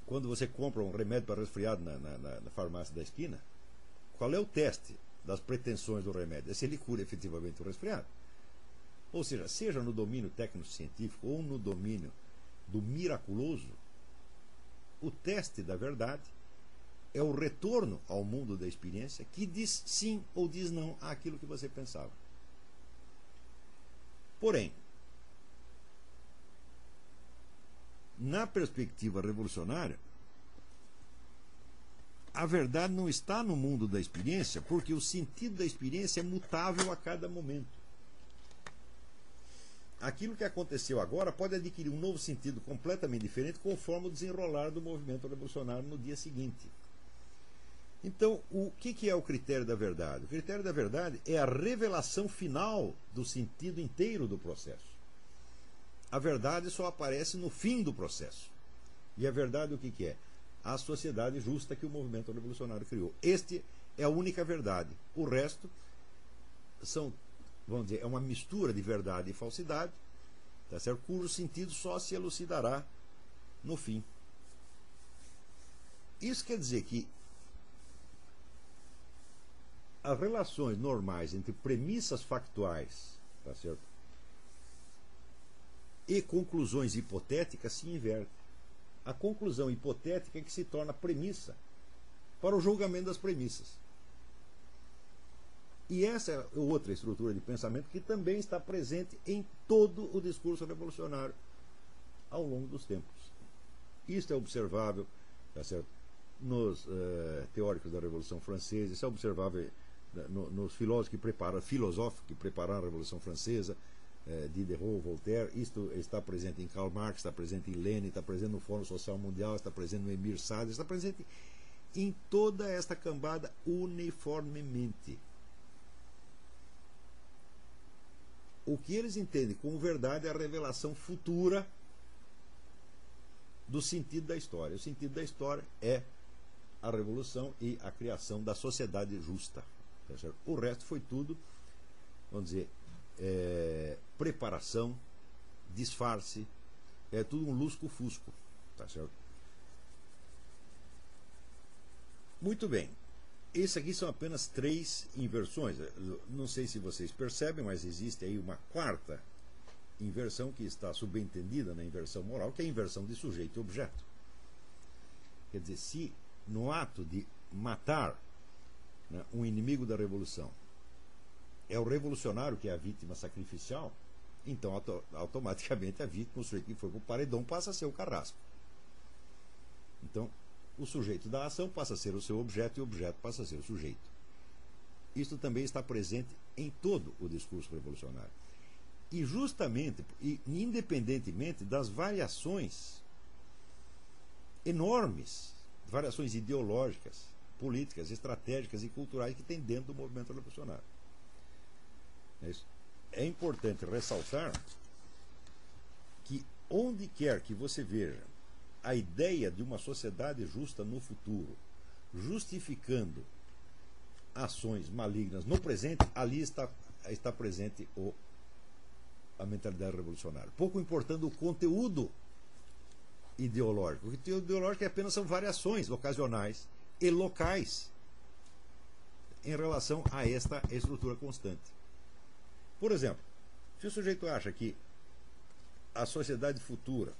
quando você compra um remédio para resfriado na, na, na farmácia da esquina, qual é o teste das pretensões do remédio? É se ele cura efetivamente o resfriado. Ou seja, seja no domínio técnico-científico ou no domínio do miraculoso, o teste da verdade é o retorno ao mundo da experiência que diz sim ou diz não àquilo que você pensava. Porém, na perspectiva revolucionária, a verdade não está no mundo da experiência, porque o sentido da experiência é mutável a cada momento. Aquilo que aconteceu agora pode adquirir um novo sentido completamente diferente conforme o desenrolar do movimento revolucionário no dia seguinte. Então, o que, que é o critério da verdade? O critério da verdade é a revelação final do sentido inteiro do processo. A verdade só aparece no fim do processo. E a verdade o que, que é? A sociedade justa que o movimento revolucionário criou. Este é a única verdade. O resto são, vamos dizer, é uma mistura de verdade e falsidade, tá certo? cujo sentido só se elucidará no fim. Isso quer dizer que as relações normais entre premissas factuais tá certo? e conclusões hipotéticas se invertem. A conclusão hipotética é que se torna premissa para o julgamento das premissas. E essa é outra estrutura de pensamento que também está presente em todo o discurso revolucionário ao longo dos tempos. Isto é observável tá certo? nos uh, teóricos da Revolução Francesa, isso é observável no, nos filósofos que prepararam, filosóficos que prepararam a Revolução Francesa, eh, Diderot, Voltaire, isto está presente em Karl Marx, está presente em Lenin, está presente no Fórum Social Mundial, está presente no Emir Sader, está presente em toda esta cambada uniformemente. O que eles entendem como verdade é a revelação futura do sentido da história. O sentido da história é a revolução e a criação da sociedade justa. Tá o resto foi tudo, vamos dizer, é, preparação, disfarce, é tudo um lusco-fusco. Tá certo? Muito bem. Esses aqui são apenas três inversões. Não sei se vocês percebem, mas existe aí uma quarta inversão que está subentendida na inversão moral, que é a inversão de sujeito e objeto. Quer dizer, se no ato de matar né, um inimigo da revolução, é o revolucionário que é a vítima sacrificial, então auto automaticamente a vítima, o sujeito que foi para o paredão, passa a ser o carrasco. Então, o sujeito da ação passa a ser o seu objeto e o objeto passa a ser o sujeito. Isso também está presente em todo o discurso revolucionário. E justamente, e independentemente das variações enormes, variações ideológicas, políticas, estratégicas e culturais que tem dentro do movimento revolucionário. É, é importante ressaltar que onde quer que você veja a ideia de uma sociedade justa no futuro, justificando ações malignas no presente, ali está, está presente o, a mentalidade revolucionária. Pouco importando o conteúdo ideológico. O conteúdo ideológico é apenas são variações ocasionais e locais em relação a esta estrutura constante. Por exemplo, se o sujeito acha que a sociedade futura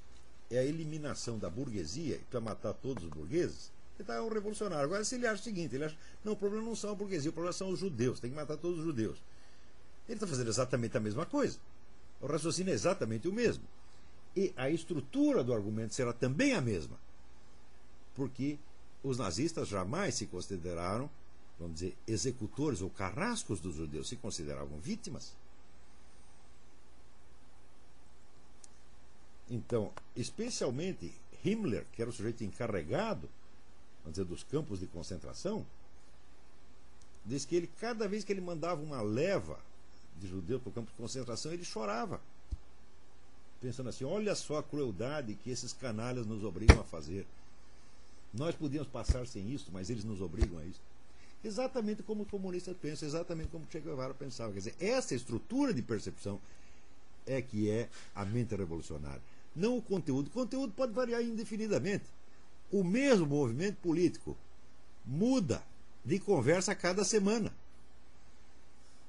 é a eliminação da burguesia para matar todos os burgueses, ele está um revolucionário. Agora, se ele acha o seguinte, ele acha, não, o problema não são a burguesia, o problema são os judeus, tem que matar todos os judeus. Ele está fazendo exatamente a mesma coisa. O raciocínio é exatamente o mesmo. E a estrutura do argumento será também a mesma. Porque os nazistas jamais se consideraram, vamos dizer, executores ou carrascos dos judeus, se consideravam vítimas. Então, especialmente Himmler, que era o sujeito encarregado, vamos dizer, dos campos de concentração, diz que ele, cada vez que ele mandava uma leva de judeus para o campo de concentração, ele chorava. Pensando assim, olha só a crueldade que esses canalhas nos obrigam a fazer. Nós podíamos passar sem isso, mas eles nos obrigam a isso. Exatamente como os comunistas pensam, exatamente como Che Guevara pensava. Quer dizer, essa estrutura de percepção é que é a mente revolucionária. Não o conteúdo. O conteúdo pode variar indefinidamente. O mesmo movimento político muda de conversa a cada semana.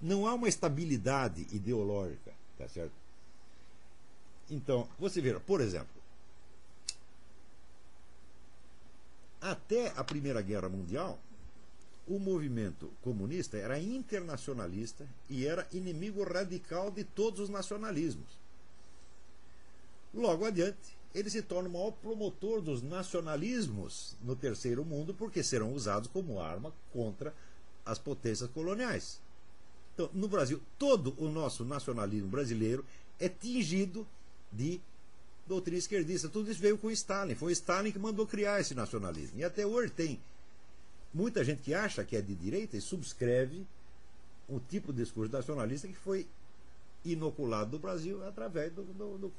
Não há uma estabilidade ideológica, tá certo? Então, você vê, por exemplo, até a Primeira Guerra Mundial, o movimento comunista era internacionalista e era inimigo radical de todos os nacionalismos. Logo adiante, ele se torna o maior promotor dos nacionalismos no terceiro mundo, porque serão usados como arma contra as potências coloniais. Então, no Brasil, todo o nosso nacionalismo brasileiro é tingido de doutrina esquerdista. Tudo isso veio com Stalin. Foi Stalin que mandou criar esse nacionalismo. E até hoje tem muita gente que acha que é de direita e subscreve um tipo de discurso nacionalista que foi inoculado do Brasil através do, do, do.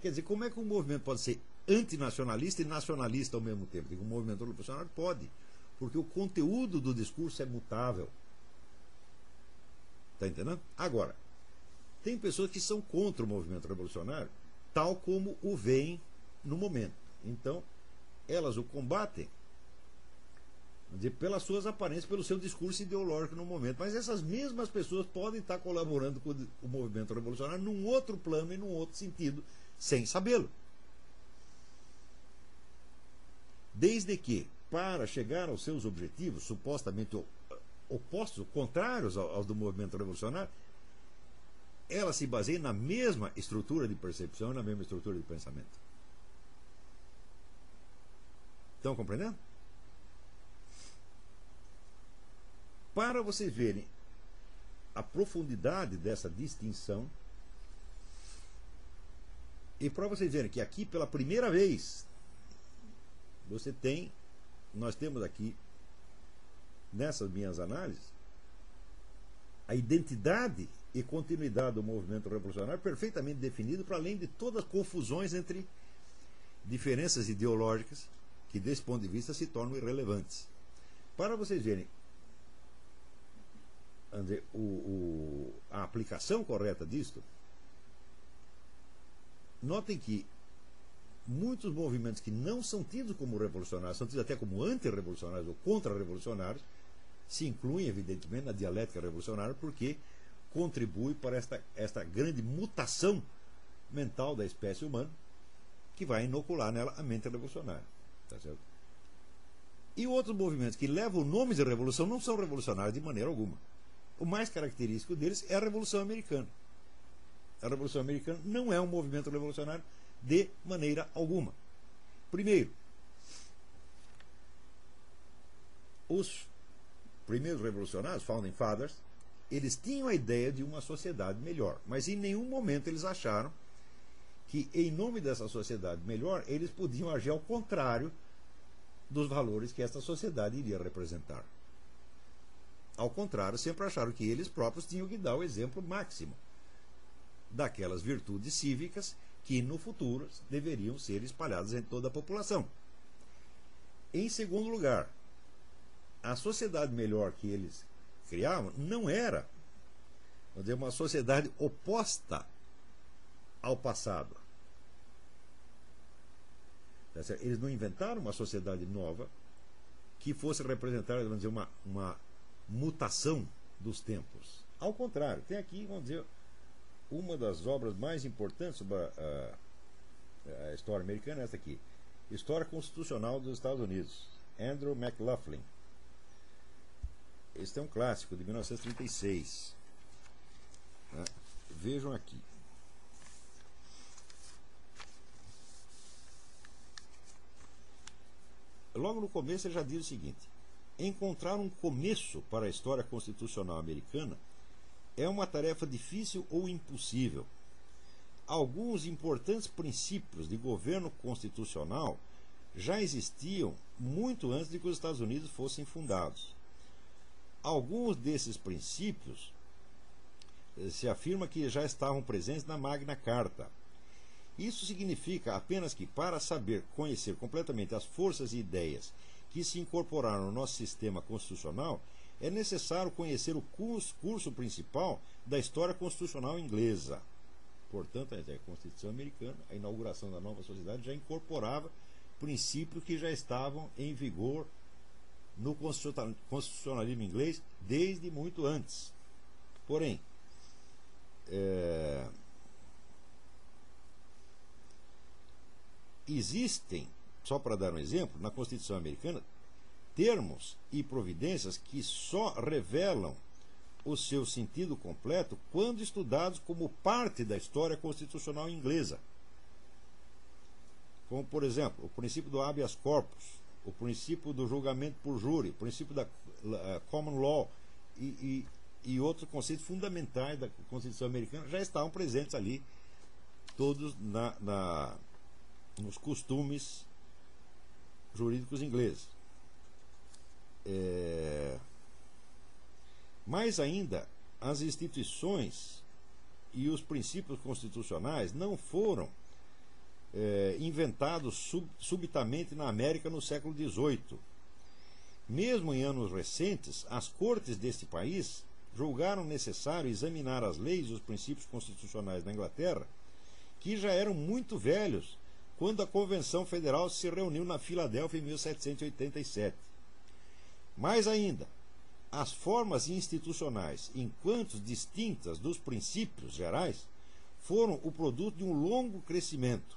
Quer dizer, como é que um movimento pode ser antinacionalista e nacionalista ao mesmo tempo? Digo, um movimento revolucionário pode, porque o conteúdo do discurso é mutável. Está entendendo? Agora, tem pessoas que são contra o movimento revolucionário, tal como o veem no momento. Então, elas o combatem dizer, pelas suas aparências, pelo seu discurso ideológico no momento. Mas essas mesmas pessoas podem estar colaborando com o movimento revolucionário num outro plano e num outro sentido, sem sabê-lo. Desde que, para chegar aos seus objetivos, supostamente opostos, contrários aos do movimento revolucionário, ela se baseia na mesma estrutura de percepção na mesma estrutura de pensamento. Estão compreendendo? Para vocês verem a profundidade dessa distinção, e para vocês verem que aqui pela primeira vez você tem, nós temos aqui nessas minhas análises a identidade e continuidade do movimento revolucionário perfeitamente definido para além de todas as confusões entre diferenças ideológicas que desse ponto de vista se tornam irrelevantes. Para vocês verem dizer, o, o, a aplicação correta disto, notem que muitos movimentos que não são tidos como revolucionários, são tidos até como antirrevolucionários ou contra-revolucionários, se incluem, evidentemente, na dialética revolucionária, porque contribui para esta, esta grande mutação mental da espécie humana, que vai inocular nela a mente revolucionária. Tá certo? E outros movimentos que levam nomes de revolução não são revolucionários de maneira alguma. O mais característico deles é a Revolução Americana. A Revolução Americana não é um movimento revolucionário de maneira alguma. Primeiro, os primeiros revolucionários, Founding Fathers, eles tinham a ideia de uma sociedade melhor, mas em nenhum momento eles acharam que, em nome dessa sociedade melhor, eles podiam agir ao contrário dos valores que essa sociedade iria representar. Ao contrário, sempre acharam que eles próprios tinham que dar o exemplo máximo daquelas virtudes cívicas que no futuro deveriam ser espalhadas em toda a população. Em segundo lugar, a sociedade melhor que eles criavam não era dizer, uma sociedade oposta ao passado. Tá eles não inventaram uma sociedade nova que fosse representar vamos dizer, uma, uma mutação dos tempos. Ao contrário, tem aqui, vamos dizer, uma das obras mais importantes sobre a, a, a história americana, essa aqui. História Constitucional dos Estados Unidos. Andrew McLaughlin. Este é um clássico de 1936. Né? Vejam aqui. Logo no começo ele já diz o seguinte: encontrar um começo para a história constitucional americana é uma tarefa difícil ou impossível. Alguns importantes princípios de governo constitucional já existiam muito antes de que os Estados Unidos fossem fundados. Alguns desses princípios eh, se afirma que já estavam presentes na Magna Carta. Isso significa apenas que, para saber conhecer completamente as forças e ideias que se incorporaram no nosso sistema constitucional, é necessário conhecer o curso, curso principal da história constitucional inglesa. Portanto, a Constituição americana, a inauguração da nova sociedade já incorporava princípios que já estavam em vigor no constitucionalismo inglês desde muito antes. Porém, é, existem, só para dar um exemplo, na Constituição americana, termos e providências que só revelam o seu sentido completo quando estudados como parte da história constitucional inglesa. Como, por exemplo, o princípio do habeas corpus, o princípio do julgamento por júri, o princípio da uh, common law e, e, e outros conceitos fundamentais da Constituição americana já estavam presentes ali, todos na, na nos costumes jurídicos ingleses. É... Mais ainda, as instituições e os princípios constitucionais não foram é, inventados sub, subitamente na América no século XVIII. Mesmo em anos recentes, as cortes deste país julgaram necessário examinar as leis e os princípios constitucionais da Inglaterra, que já eram muito velhos quando a Convenção Federal se reuniu na Filadélfia em 1787. Mais ainda, as formas institucionais, enquanto distintas dos princípios gerais, foram o produto de um longo crescimento.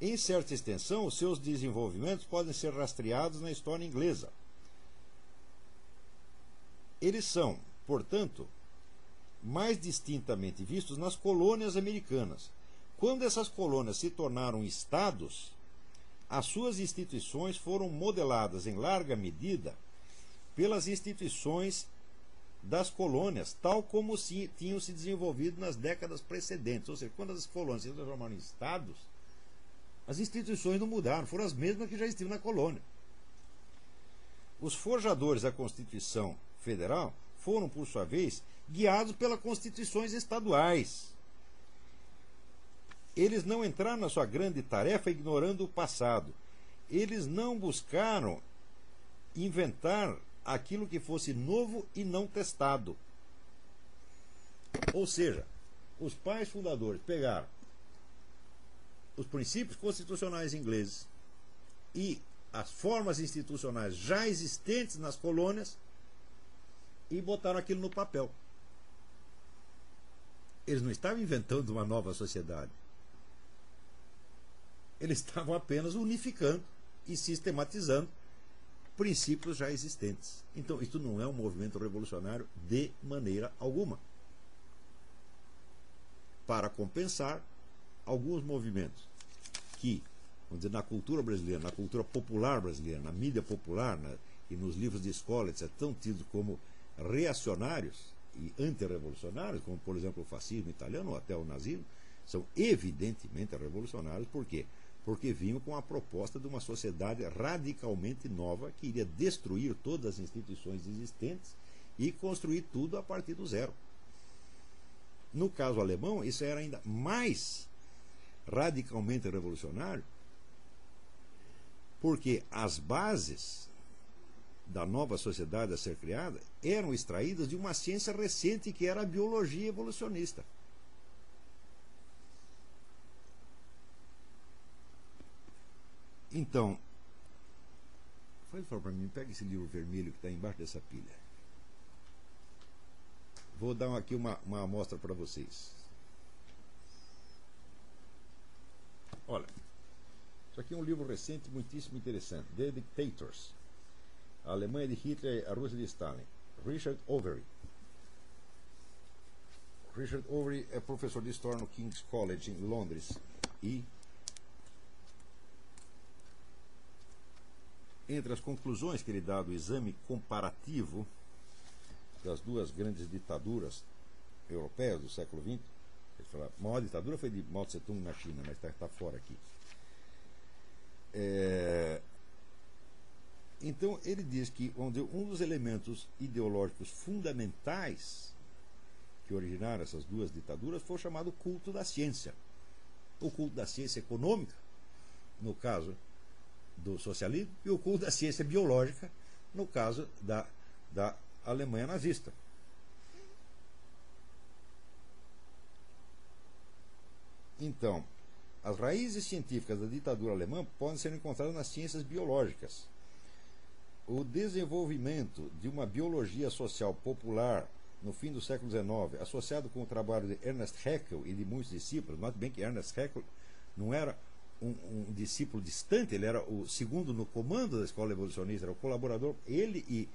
Em certa extensão, seus desenvolvimentos podem ser rastreados na história inglesa. Eles são, portanto, mais distintamente vistos nas colônias americanas. Quando essas colônias se tornaram estados, as suas instituições foram modeladas em larga medida pelas instituições das colônias, tal como se, tinham se desenvolvido nas décadas precedentes. Ou seja, quando as colônias se transformaram em estados, as instituições não mudaram, foram as mesmas que já existiam na colônia. Os forjadores da Constituição Federal foram, por sua vez, guiados pelas constituições estaduais. Eles não entraram na sua grande tarefa ignorando o passado. Eles não buscaram inventar aquilo que fosse novo e não testado. Ou seja, os pais fundadores pegaram os princípios constitucionais ingleses e as formas institucionais já existentes nas colônias e botaram aquilo no papel. Eles não estavam inventando uma nova sociedade. Eles estavam apenas unificando e sistematizando princípios já existentes. Então, isso não é um movimento revolucionário de maneira alguma. Para compensar alguns movimentos que, vamos dizer, na cultura brasileira, na cultura popular brasileira, na mídia popular na, e nos livros de escola, etc., são tidos como reacionários e antirrevolucionários, como, por exemplo, o fascismo italiano ou até o nazismo, são evidentemente revolucionários. Por quê? Porque vinham com a proposta de uma sociedade radicalmente nova que iria destruir todas as instituições existentes e construir tudo a partir do zero. No caso alemão, isso era ainda mais radicalmente revolucionário, porque as bases da nova sociedade a ser criada eram extraídas de uma ciência recente que era a biologia evolucionista. Então, faz favor para mim, pega esse livro vermelho que está embaixo dessa pilha. Vou dar aqui uma, uma amostra para vocês. Olha, isso aqui é um livro recente, muitíssimo interessante. The Dictators. A Alemanha de Hitler e a Rússia de Stalin. Richard Overy. Richard Overy é professor de História no King's College em Londres e entre as conclusões que ele dá do exame comparativo das duas grandes ditaduras europeias do século XX, ele fala, a maior ditadura foi de Mao Tse Tung na China, mas está tá fora aqui. É, então ele diz que um dos elementos ideológicos fundamentais que originaram essas duas ditaduras foi o chamado culto da ciência. O culto da ciência econômica, no caso do socialismo e o culto da ciência biológica, no caso da, da Alemanha nazista. Então, as raízes científicas da ditadura alemã podem ser encontradas nas ciências biológicas. O desenvolvimento de uma biologia social popular no fim do século XIX, associado com o trabalho de Ernest Haeckel e de muitos discípulos, note bem que Ernest Haeckel não era um, um, discípulo distante, ele era o segundo no comando da escola evolucionista, era o colaborador, ele e,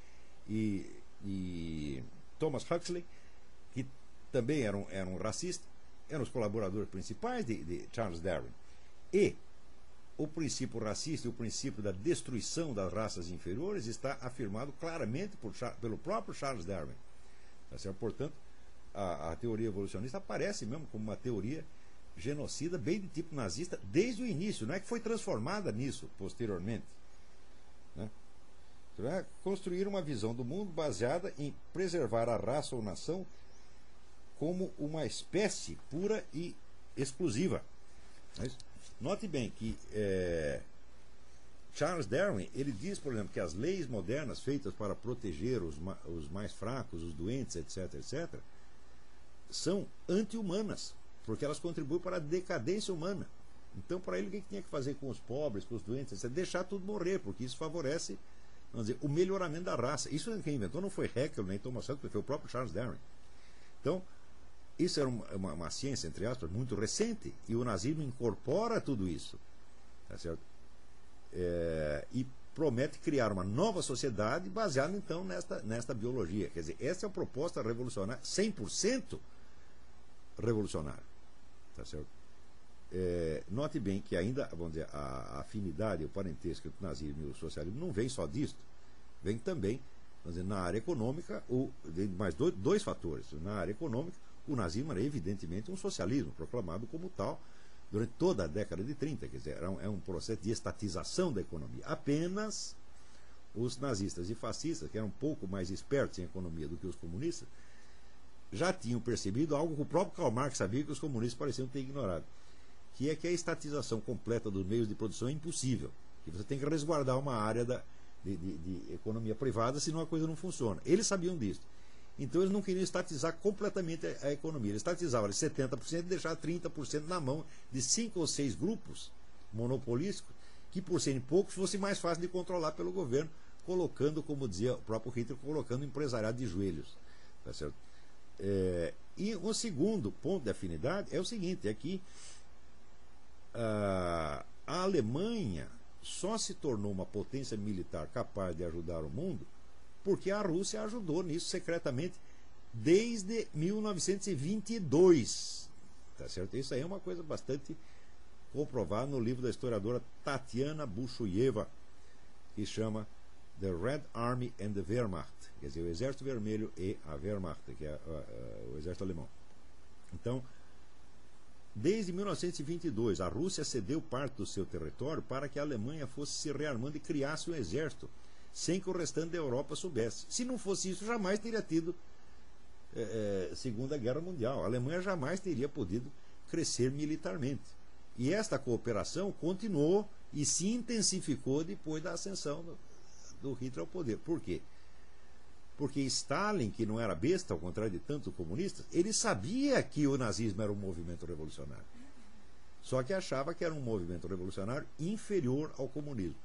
e, e Thomas Huxley, que também eram, eram racistas, eram os colaboradores principais de, de Charles Darwin. E o princípio racista e o princípio da destruição das raças inferiores está afirmado claramente por, pelo próprio Charles Darwin. Tá? Portanto, a, a, teoria evolucionista aparece mesmo como uma teoria genocida, bem de tipo nazista, desde o início. Não é que foi transformada nisso posteriormente. Né? Então, é construir uma visão do mundo baseada em preservar a raça ou nação como uma espécie pura e exclusiva. Mas, note bem que é, Charles Darwin ele diz, por exemplo, que as leis modernas feitas para proteger os, os mais fracos, os doentes, etc., etc., são anti-humanas, porque elas contribuem para a decadência humana. Então, para ele, o que tinha que fazer com os pobres, com os doentes, etc., deixar tudo morrer, porque isso favorece vamos dizer, o melhoramento da raça. Isso quem inventou não foi Haeckel nem Thomas Huxley, foi o próprio Charles Darwin. Então, isso era uma, uma, uma, ciência, entre aspas, muito recente, e o nazismo incorpora tudo isso. Tá certo? É, e promete criar uma nova sociedade baseada, então, nesta, nesta biologia. Quer dizer, essa é a proposta revolucionária, 100% revolucionária. Tá certo? É, note bem que ainda, vamos dizer, a, afinidade, o parentesco entre o nazismo e o socialismo não vem só disto. Vem também, vamos dizer, na área econômica, o, mais dois, dois fatores. Na área econômica, o nazismo era evidentemente um socialismo, proclamado como tal durante toda a década de 30. Quer dizer, é um, é um processo de estatização da economia. Apenas os nazistas e fascistas, que eram um pouco mais espertos em economia do que os comunistas, já tinham percebido algo que o próprio Karl Marx sabia que os comunistas pareciam ter ignorado que é que a estatização completa dos meios de produção é impossível. Que você tem que resguardar uma área da, de, de, de, economia privada, senão a coisa não funciona. Eles sabiam disso. Então eles não queriam estatizar completamente a, a economia. Eles estatizavam 70% e deixavam 30% na mão de cinco ou seis grupos monopolísticos, que por serem poucos fosse mais fácil de controlar pelo governo, colocando, como dizia o próprio Hitler, colocando o empresariado de joelhos. Tá certo? É, e o segundo ponto de afinidade é o seguinte, é que a Alemanha só se tornou uma potência militar capaz de ajudar o mundo porque a Rússia ajudou nisso secretamente desde 1922. Tá certo? Isso aí é uma coisa bastante comprovada no livro da historiadora Tatiana Bushuyeva, que chama The Red Army and the Wehrmacht, quer dizer, o Exército Vermelho e a Wehrmacht, que é o exército alemão. Então, Desde 1922, a Rússia cedeu parte do seu território para que a Alemanha fosse se rearmando e criasse um exército, sem que o restante da Europa soubesse. Se não fosse isso, jamais teria tido é, é, Segunda Guerra Mundial. A Alemanha jamais teria podido crescer militarmente. E esta cooperação continuou e se intensificou depois da ascensão do, do Hitler ao poder. Por quê? Porque Stalin, que não era besta, ao contrário de tantos comunistas, ele sabia que o nazismo era um movimento revolucionário. Só que achava que era um movimento revolucionário inferior ao comunismo.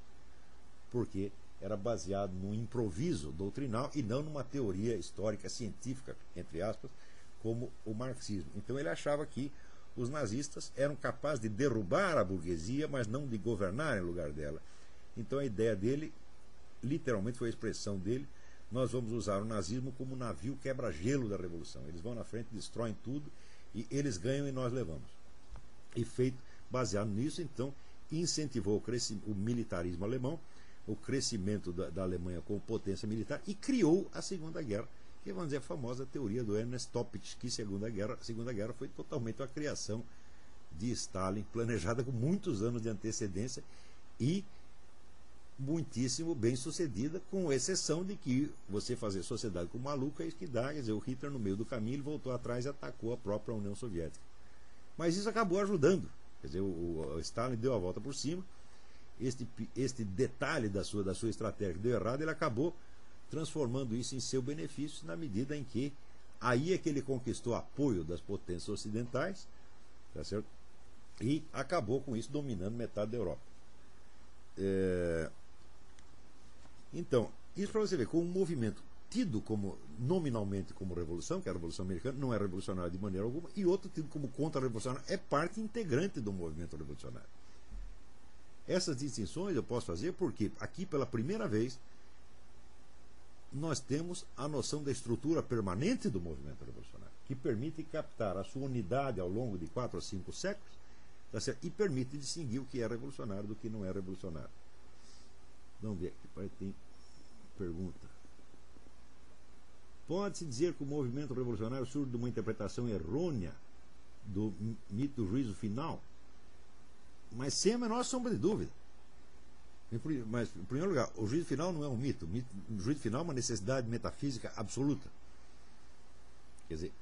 Porque era baseado no improviso doutrinal e não numa teoria histórica científica, entre aspas, como o marxismo. Então ele achava que os nazistas eram capazes de derrubar a burguesia, mas não de governar em lugar dela. Então a ideia dele, literalmente foi a expressão dele, nós vamos usar o nazismo como navio quebra-gelo da revolução. Eles vão na frente, destroem tudo e eles ganham e nós levamos. E feito, baseado nisso, então, incentivou o, o militarismo alemão, o crescimento da, da, Alemanha como potência militar e criou a Segunda Guerra, que vamos dizer a famosa teoria do Ernest Toppich, que Segunda Guerra, a Segunda Guerra foi totalmente a criação de Stalin, planejada com muitos anos de antecedência e muitíssimo bem sucedida, com exceção de que você fazer sociedade com o maluco é isso que dá. Quer dizer, o Hitler, no meio do caminho, ele voltou atrás e atacou a própria União Soviética. Mas isso acabou ajudando. Quer dizer, o, o Stalin deu a volta por cima. Este, este detalhe da sua, da sua estratégia que deu errado, ele acabou transformando isso em seu benefício na medida em que aí é que ele conquistou apoio das potências ocidentais, tá certo? E acabou com isso dominando metade da Europa. É, então, isso para você ver, com um movimento tido como nominalmente como revolução, que é a Revolução Americana, não é revolucionário de maneira alguma, e outro tido como contra-revolucionário, é parte integrante do movimento revolucionário. Essas distinções eu posso fazer porque aqui pela primeira vez nós temos a noção da estrutura permanente do movimento revolucionário, que permite captar a sua unidade ao longo de quatro a cinco séculos tá e permite distinguir o que é revolucionário do que não é revolucionário. Vamos ver aqui, tem pergunta. Pode-se dizer que o movimento revolucionário surge de uma interpretação errônea do mito do juízo final? Mas sem a menor sombra de dúvida. Mas, em primeiro lugar, o juízo final não é um mito. O juízo final é uma necessidade metafísica absoluta. Quer dizer,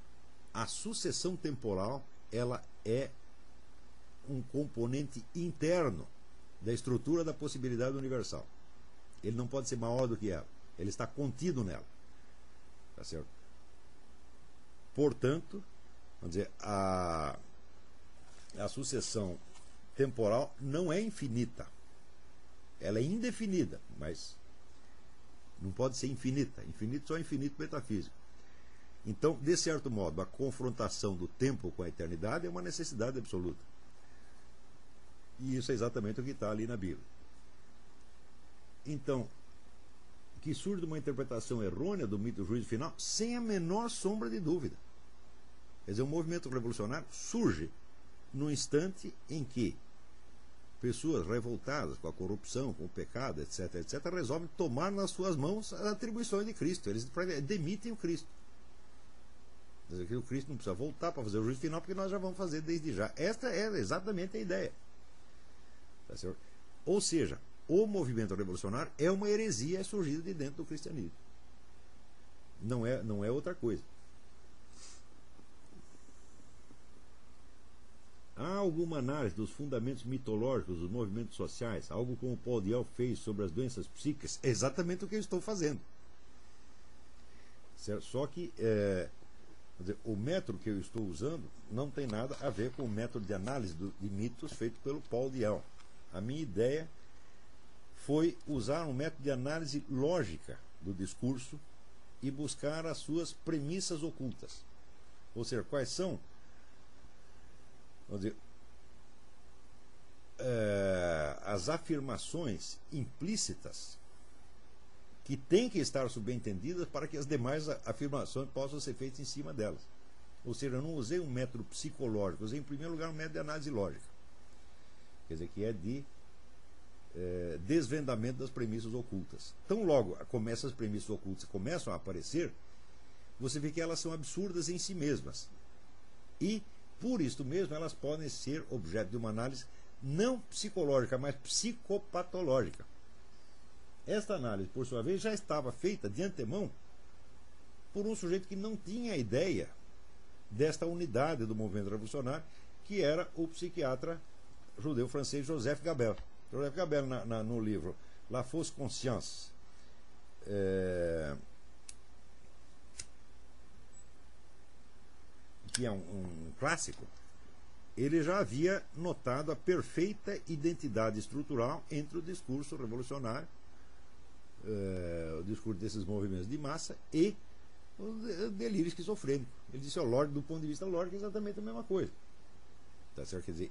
a sucessão temporal ela é um componente interno da estrutura da possibilidade universal. Ele não pode ser maior do que ela. Ele está contido nela. Tá certo? Portanto, vamos dizer, a, a sucessão temporal não é infinita. Ela é indefinida, mas não pode ser infinita. Infinito só é infinito metafísico. Então, de certo modo, a confrontação do tempo com a eternidade é uma necessidade absoluta. E isso é exatamente o que está ali na Bíblia. Então, que surge uma interpretação errônea do mito do juízo final, sem a menor sombra de dúvida. Quer dizer, o movimento revolucionário surge no instante em que pessoas revoltadas com a corrupção, com o pecado, etc., etc., resolvem tomar nas suas mãos as atribuições de Cristo. Eles demitem o Cristo. Dizer que o Cristo não precisa voltar para fazer o juízo final, porque nós já vamos fazer desde já. Esta é exatamente a ideia. Tá Ou seja, o movimento revolucionário é uma heresia surgida de dentro do cristianismo. Não é, não é outra coisa. Há alguma análise dos fundamentos mitológicos dos movimentos sociais, algo como Paul Diel fez sobre as doenças psíquicas? É exatamente o que eu estou fazendo. Certo? Só que é, dizer, o método que eu estou usando não tem nada a ver com o método de análise do, de mitos feito pelo Paul Diel. A minha ideia foi usar um método de análise lógica do discurso e buscar as suas premissas ocultas. Ou seja, quais são dizer, é, as afirmações implícitas que têm que estar subentendidas para que as demais afirmações possam ser feitas em cima delas. Ou seja, eu não usei um método psicológico, usei em primeiro lugar um método de análise lógica. Quer dizer, que é de é, desvendamento das premissas ocultas. Tão logo como essas premissas ocultas começam a aparecer, você vê que elas são absurdas em si mesmas. E por isso mesmo, elas podem ser objeto de uma análise não psicológica, mas psicopatológica. Esta análise, por sua vez, já estava feita de antemão por um sujeito que não tinha ideia desta unidade do movimento revolucionário, que era o psiquiatra judeu francês Joseph Gabel. Joseph Gabel, na, na, no livro La Fausse Conscience, é, que é um, um clássico, ele já havia notado a perfeita identidade estrutural entre o discurso revolucionário, eh, o discurso desses movimentos de massa e o delírio esquizofrênico. Ele disse, ó, do ponto de vista lógico, é exatamente a mesma coisa. Tá certo? Quer dizer,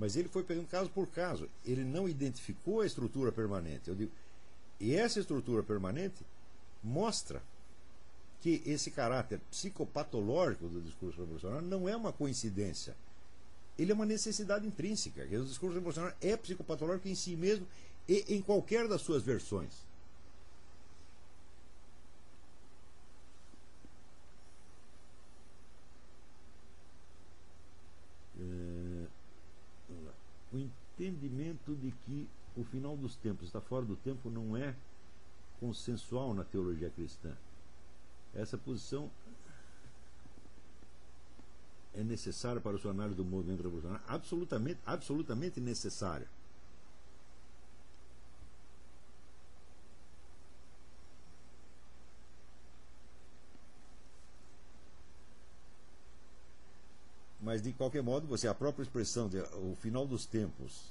mas ele foi pegando caso por caso. Ele não identificou a estrutura permanente. Eu digo, e essa estrutura permanente mostra que esse caráter psicopatológico do discurso revolucionário não é uma coincidência. Ele é uma necessidade intrínseca. O discurso revolucionário é psicopatológico em si mesmo e em qualquer das suas versões. É, o entendimento de que o final dos tempos está fora do tempo não é consensual na teologia cristã. Essa posição é necessária para a sua análise do movimento revolucionário? Absolutamente, absolutamente necessária. Mas de qualquer modo, você a própria expressão de o final dos tempos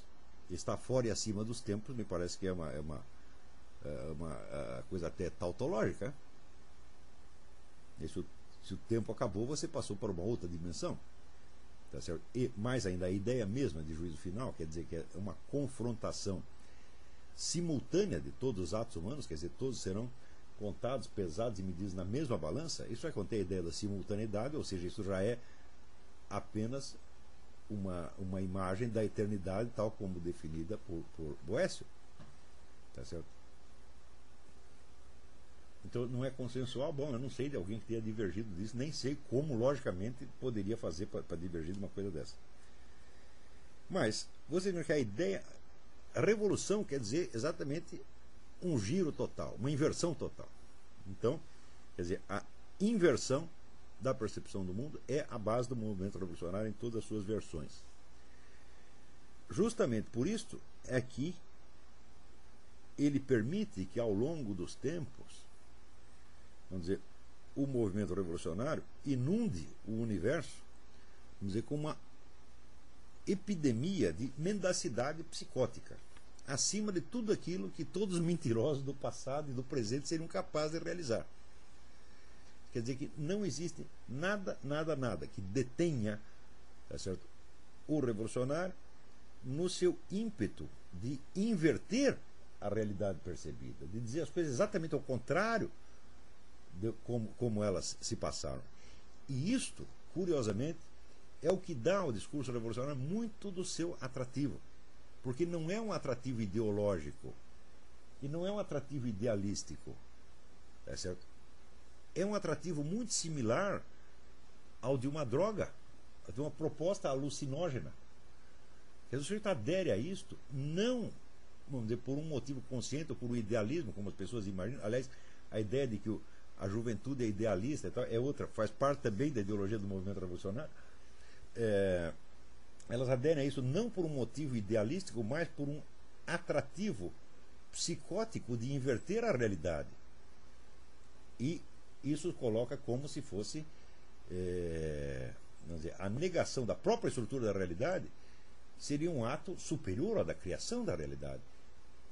está fora e acima dos tempos, me parece que é uma, é uma, é uma é coisa até tautológica. Se o, se o tempo acabou, você passou para uma outra dimensão. Tá e mais ainda a ideia mesma de juízo final, quer dizer que é uma confrontação simultânea de todos os atos humanos, quer dizer, todos serão contados, pesados e medidos na mesma balança, isso vai conter a ideia da simultaneidade, ou seja, isso já é apenas uma, uma imagem da eternidade, tal como definida por, por Boécio. Tá certo? Então não é consensual, bom, eu não sei de alguém que tenha divergido disso, nem sei como, logicamente, poderia fazer para divergir de uma coisa dessa. Mas, você vê que a ideia. A revolução quer dizer exatamente um giro total, uma inversão total. Então, quer dizer, a inversão da percepção do mundo é a base do movimento revolucionário em todas as suas versões. Justamente por isso é que ele permite que ao longo dos tempos, vamos dizer, o movimento revolucionário inunde o universo, vamos dizer, com uma epidemia de mendacidade psicótica acima de tudo aquilo que todos os mentirosos do passado e do presente seriam capazes de realizar. Quer dizer que não existe nada, nada, nada que detenha tá certo, o revolucionário no seu ímpeto de inverter a realidade percebida, de dizer as coisas exatamente ao contrário de como, como elas se passaram. E isto, curiosamente, é o que dá ao discurso revolucionário muito do seu atrativo. Porque não é um atrativo ideológico e não é um atrativo idealístico. É certo? É um atrativo muito similar ao de uma droga, de uma proposta alucinógena. Dizer, o sujeito adere a isto, não vamos dizer, por um motivo consciente ou por um idealismo, como as pessoas imaginam. Aliás, a ideia de que a juventude é idealista tal, é outra, faz parte também da ideologia do movimento revolucionário. É, elas aderem a isso não por um motivo idealístico, mas por um atrativo psicótico de inverter a realidade. E isso coloca como se fosse é, dizer, a negação da própria estrutura da realidade seria um ato superior ao da criação da realidade.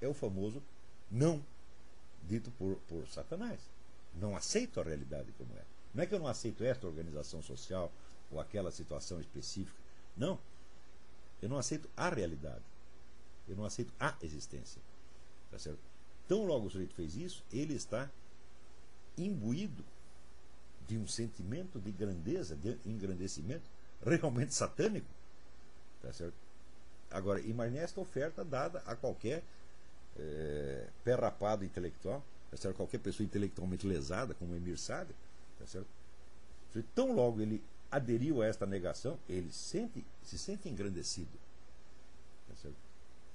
É o famoso não dito por, por Satanás. Não aceito a realidade como é. Não é que eu não aceito esta organização social ou aquela situação específica. Não. Eu não aceito a realidade. Eu não aceito a existência. Tá certo? Tão logo o sujeito fez isso, ele está imbuído de um sentimento de grandeza, de engrandecimento, realmente satânico. Tá certo? Agora, imagine esta oferta dada a qualquer é, pé rapado intelectual, tá certo? qualquer pessoa intelectualmente lesada, como Emir Sader. Tá certo? Tão logo ele aderiu a esta negação, ele sente, se sente engrandecido. Tá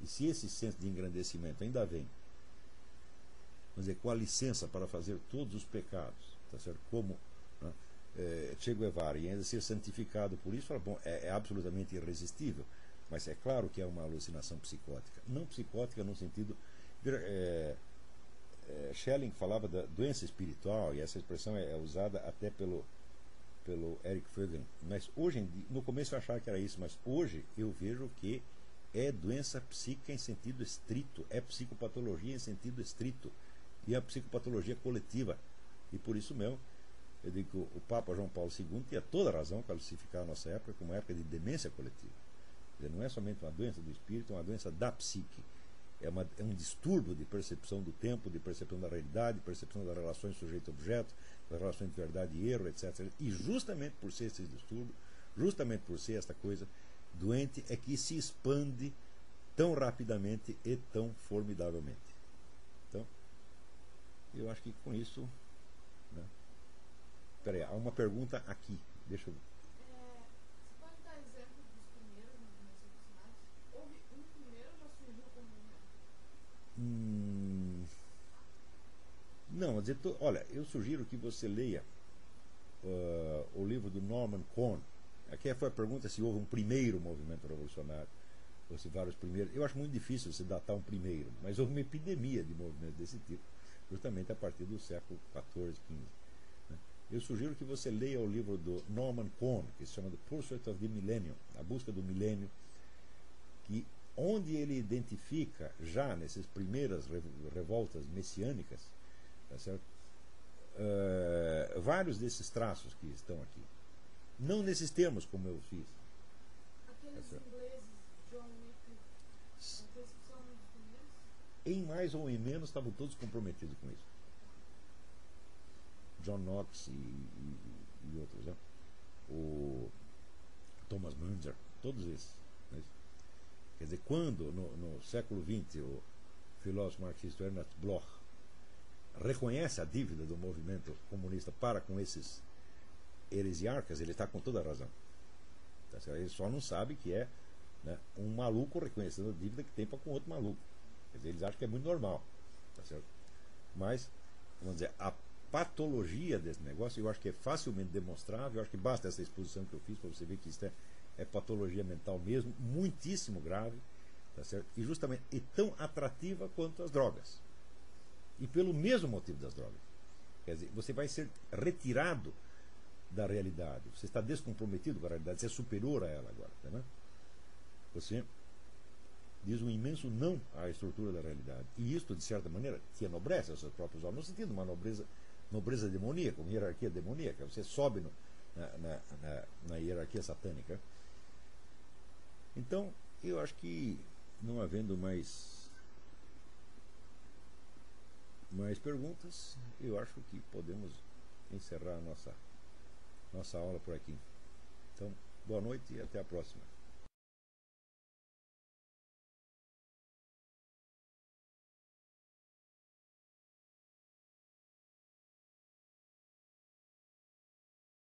e se esse senso de engrandecimento ainda vem, vamos dizer, com a licença para fazer todos os pecados, tá certo? como né, é, Che Guevara, e ainda ser santificado por isso, bom, é, é absolutamente irresistível. Mas é claro que é uma alucinação psicótica. Não psicótica no sentido. É, é, Schelling falava da doença espiritual, e essa expressão é, é usada até pelo, pelo Eric Fögel. Mas hoje no começo eu achava que era isso, mas hoje eu vejo que é doença psíquica em sentido estrito, é psicopatologia em sentido estrito, e a psicopatologia coletiva. E por isso mesmo, eu digo que o Papa João Paulo II tinha toda a razão para classificar a nossa época como uma época de demência coletiva. Dizer, não é somente uma doença do espírito, é uma doença da psique. É, uma, é um distúrbio de percepção do tempo, de percepção da realidade, de percepção das relações sujeito-objeto, das relações de verdade e erro, etc. E justamente por ser esse distúrbio, justamente por ser esta coisa doente, é que se expande tão rapidamente e tão formidavelmente. Eu acho que com isso. Né? Peraí, há uma pergunta aqui. Deixa eu. Hum, não, dizer, olha, eu sugiro que você leia uh, o livro do Norman Cohn. Aqui foi a pergunta se houve um primeiro movimento revolucionário, ou se vários primeiros. Eu acho muito difícil você datar um primeiro, mas houve uma epidemia de movimentos desse tipo, justamente a partir do século XIV, XV. Né? Eu sugiro que você leia o livro do Norman Cohn, que se chama The Pursuit of the Millennium, A Busca do Milênio, que onde ele identifica já nessas primeiras revoltas messiânicas tá certo? Uh, vários desses traços que estão aqui. Não nesses termos como eu fiz, Aqueles Essa- ingleses, John Wick, S- aqueles que são os primeiros. Em mais ou em menos estavam todos comprometidos com isso. John Knox e, e- e outros, né? O Thomas Munger, todos esses. né? Quer dizer, quando no, no século XX o filósofo marxista Ernest Bloch reconhece a dívida do movimento comunista para com esses heresiarcas, ele está com toda a razão. Tá? Ele só não sabe que é né, um maluco reconhecendo a dívida que tem para com outro maluco. Dizer, eles acham que é muito normal. Tá certo? Mas, vamos dizer, a patologia desse negócio eu acho que é facilmente demonstrável. Eu acho que basta essa exposição que eu fiz para você ver que isso é, é patologia mental mesmo, muitíssimo grave. Tá certo? E justamente e tão atrativa quanto as drogas. E pelo mesmo motivo das drogas. Quer dizer, você vai ser retirado da realidade. Você está descomprometido com a realidade. Você é superior a ela agora. Tá vendo? Você diz um imenso não à estrutura da realidade. E isto, de certa maneira, te enobrece aos seus próprios olhos, no sentido de uma nobreza, nobreza demoníaca, uma hierarquia demoníaca. Você sobe no- na, na- na- na hierarquia satânica. Então, eu acho que, não havendo mais, mais perguntas, eu acho que podemos encerrar a nossa, nossa aula por aqui. Então, boa noite e até a próxima.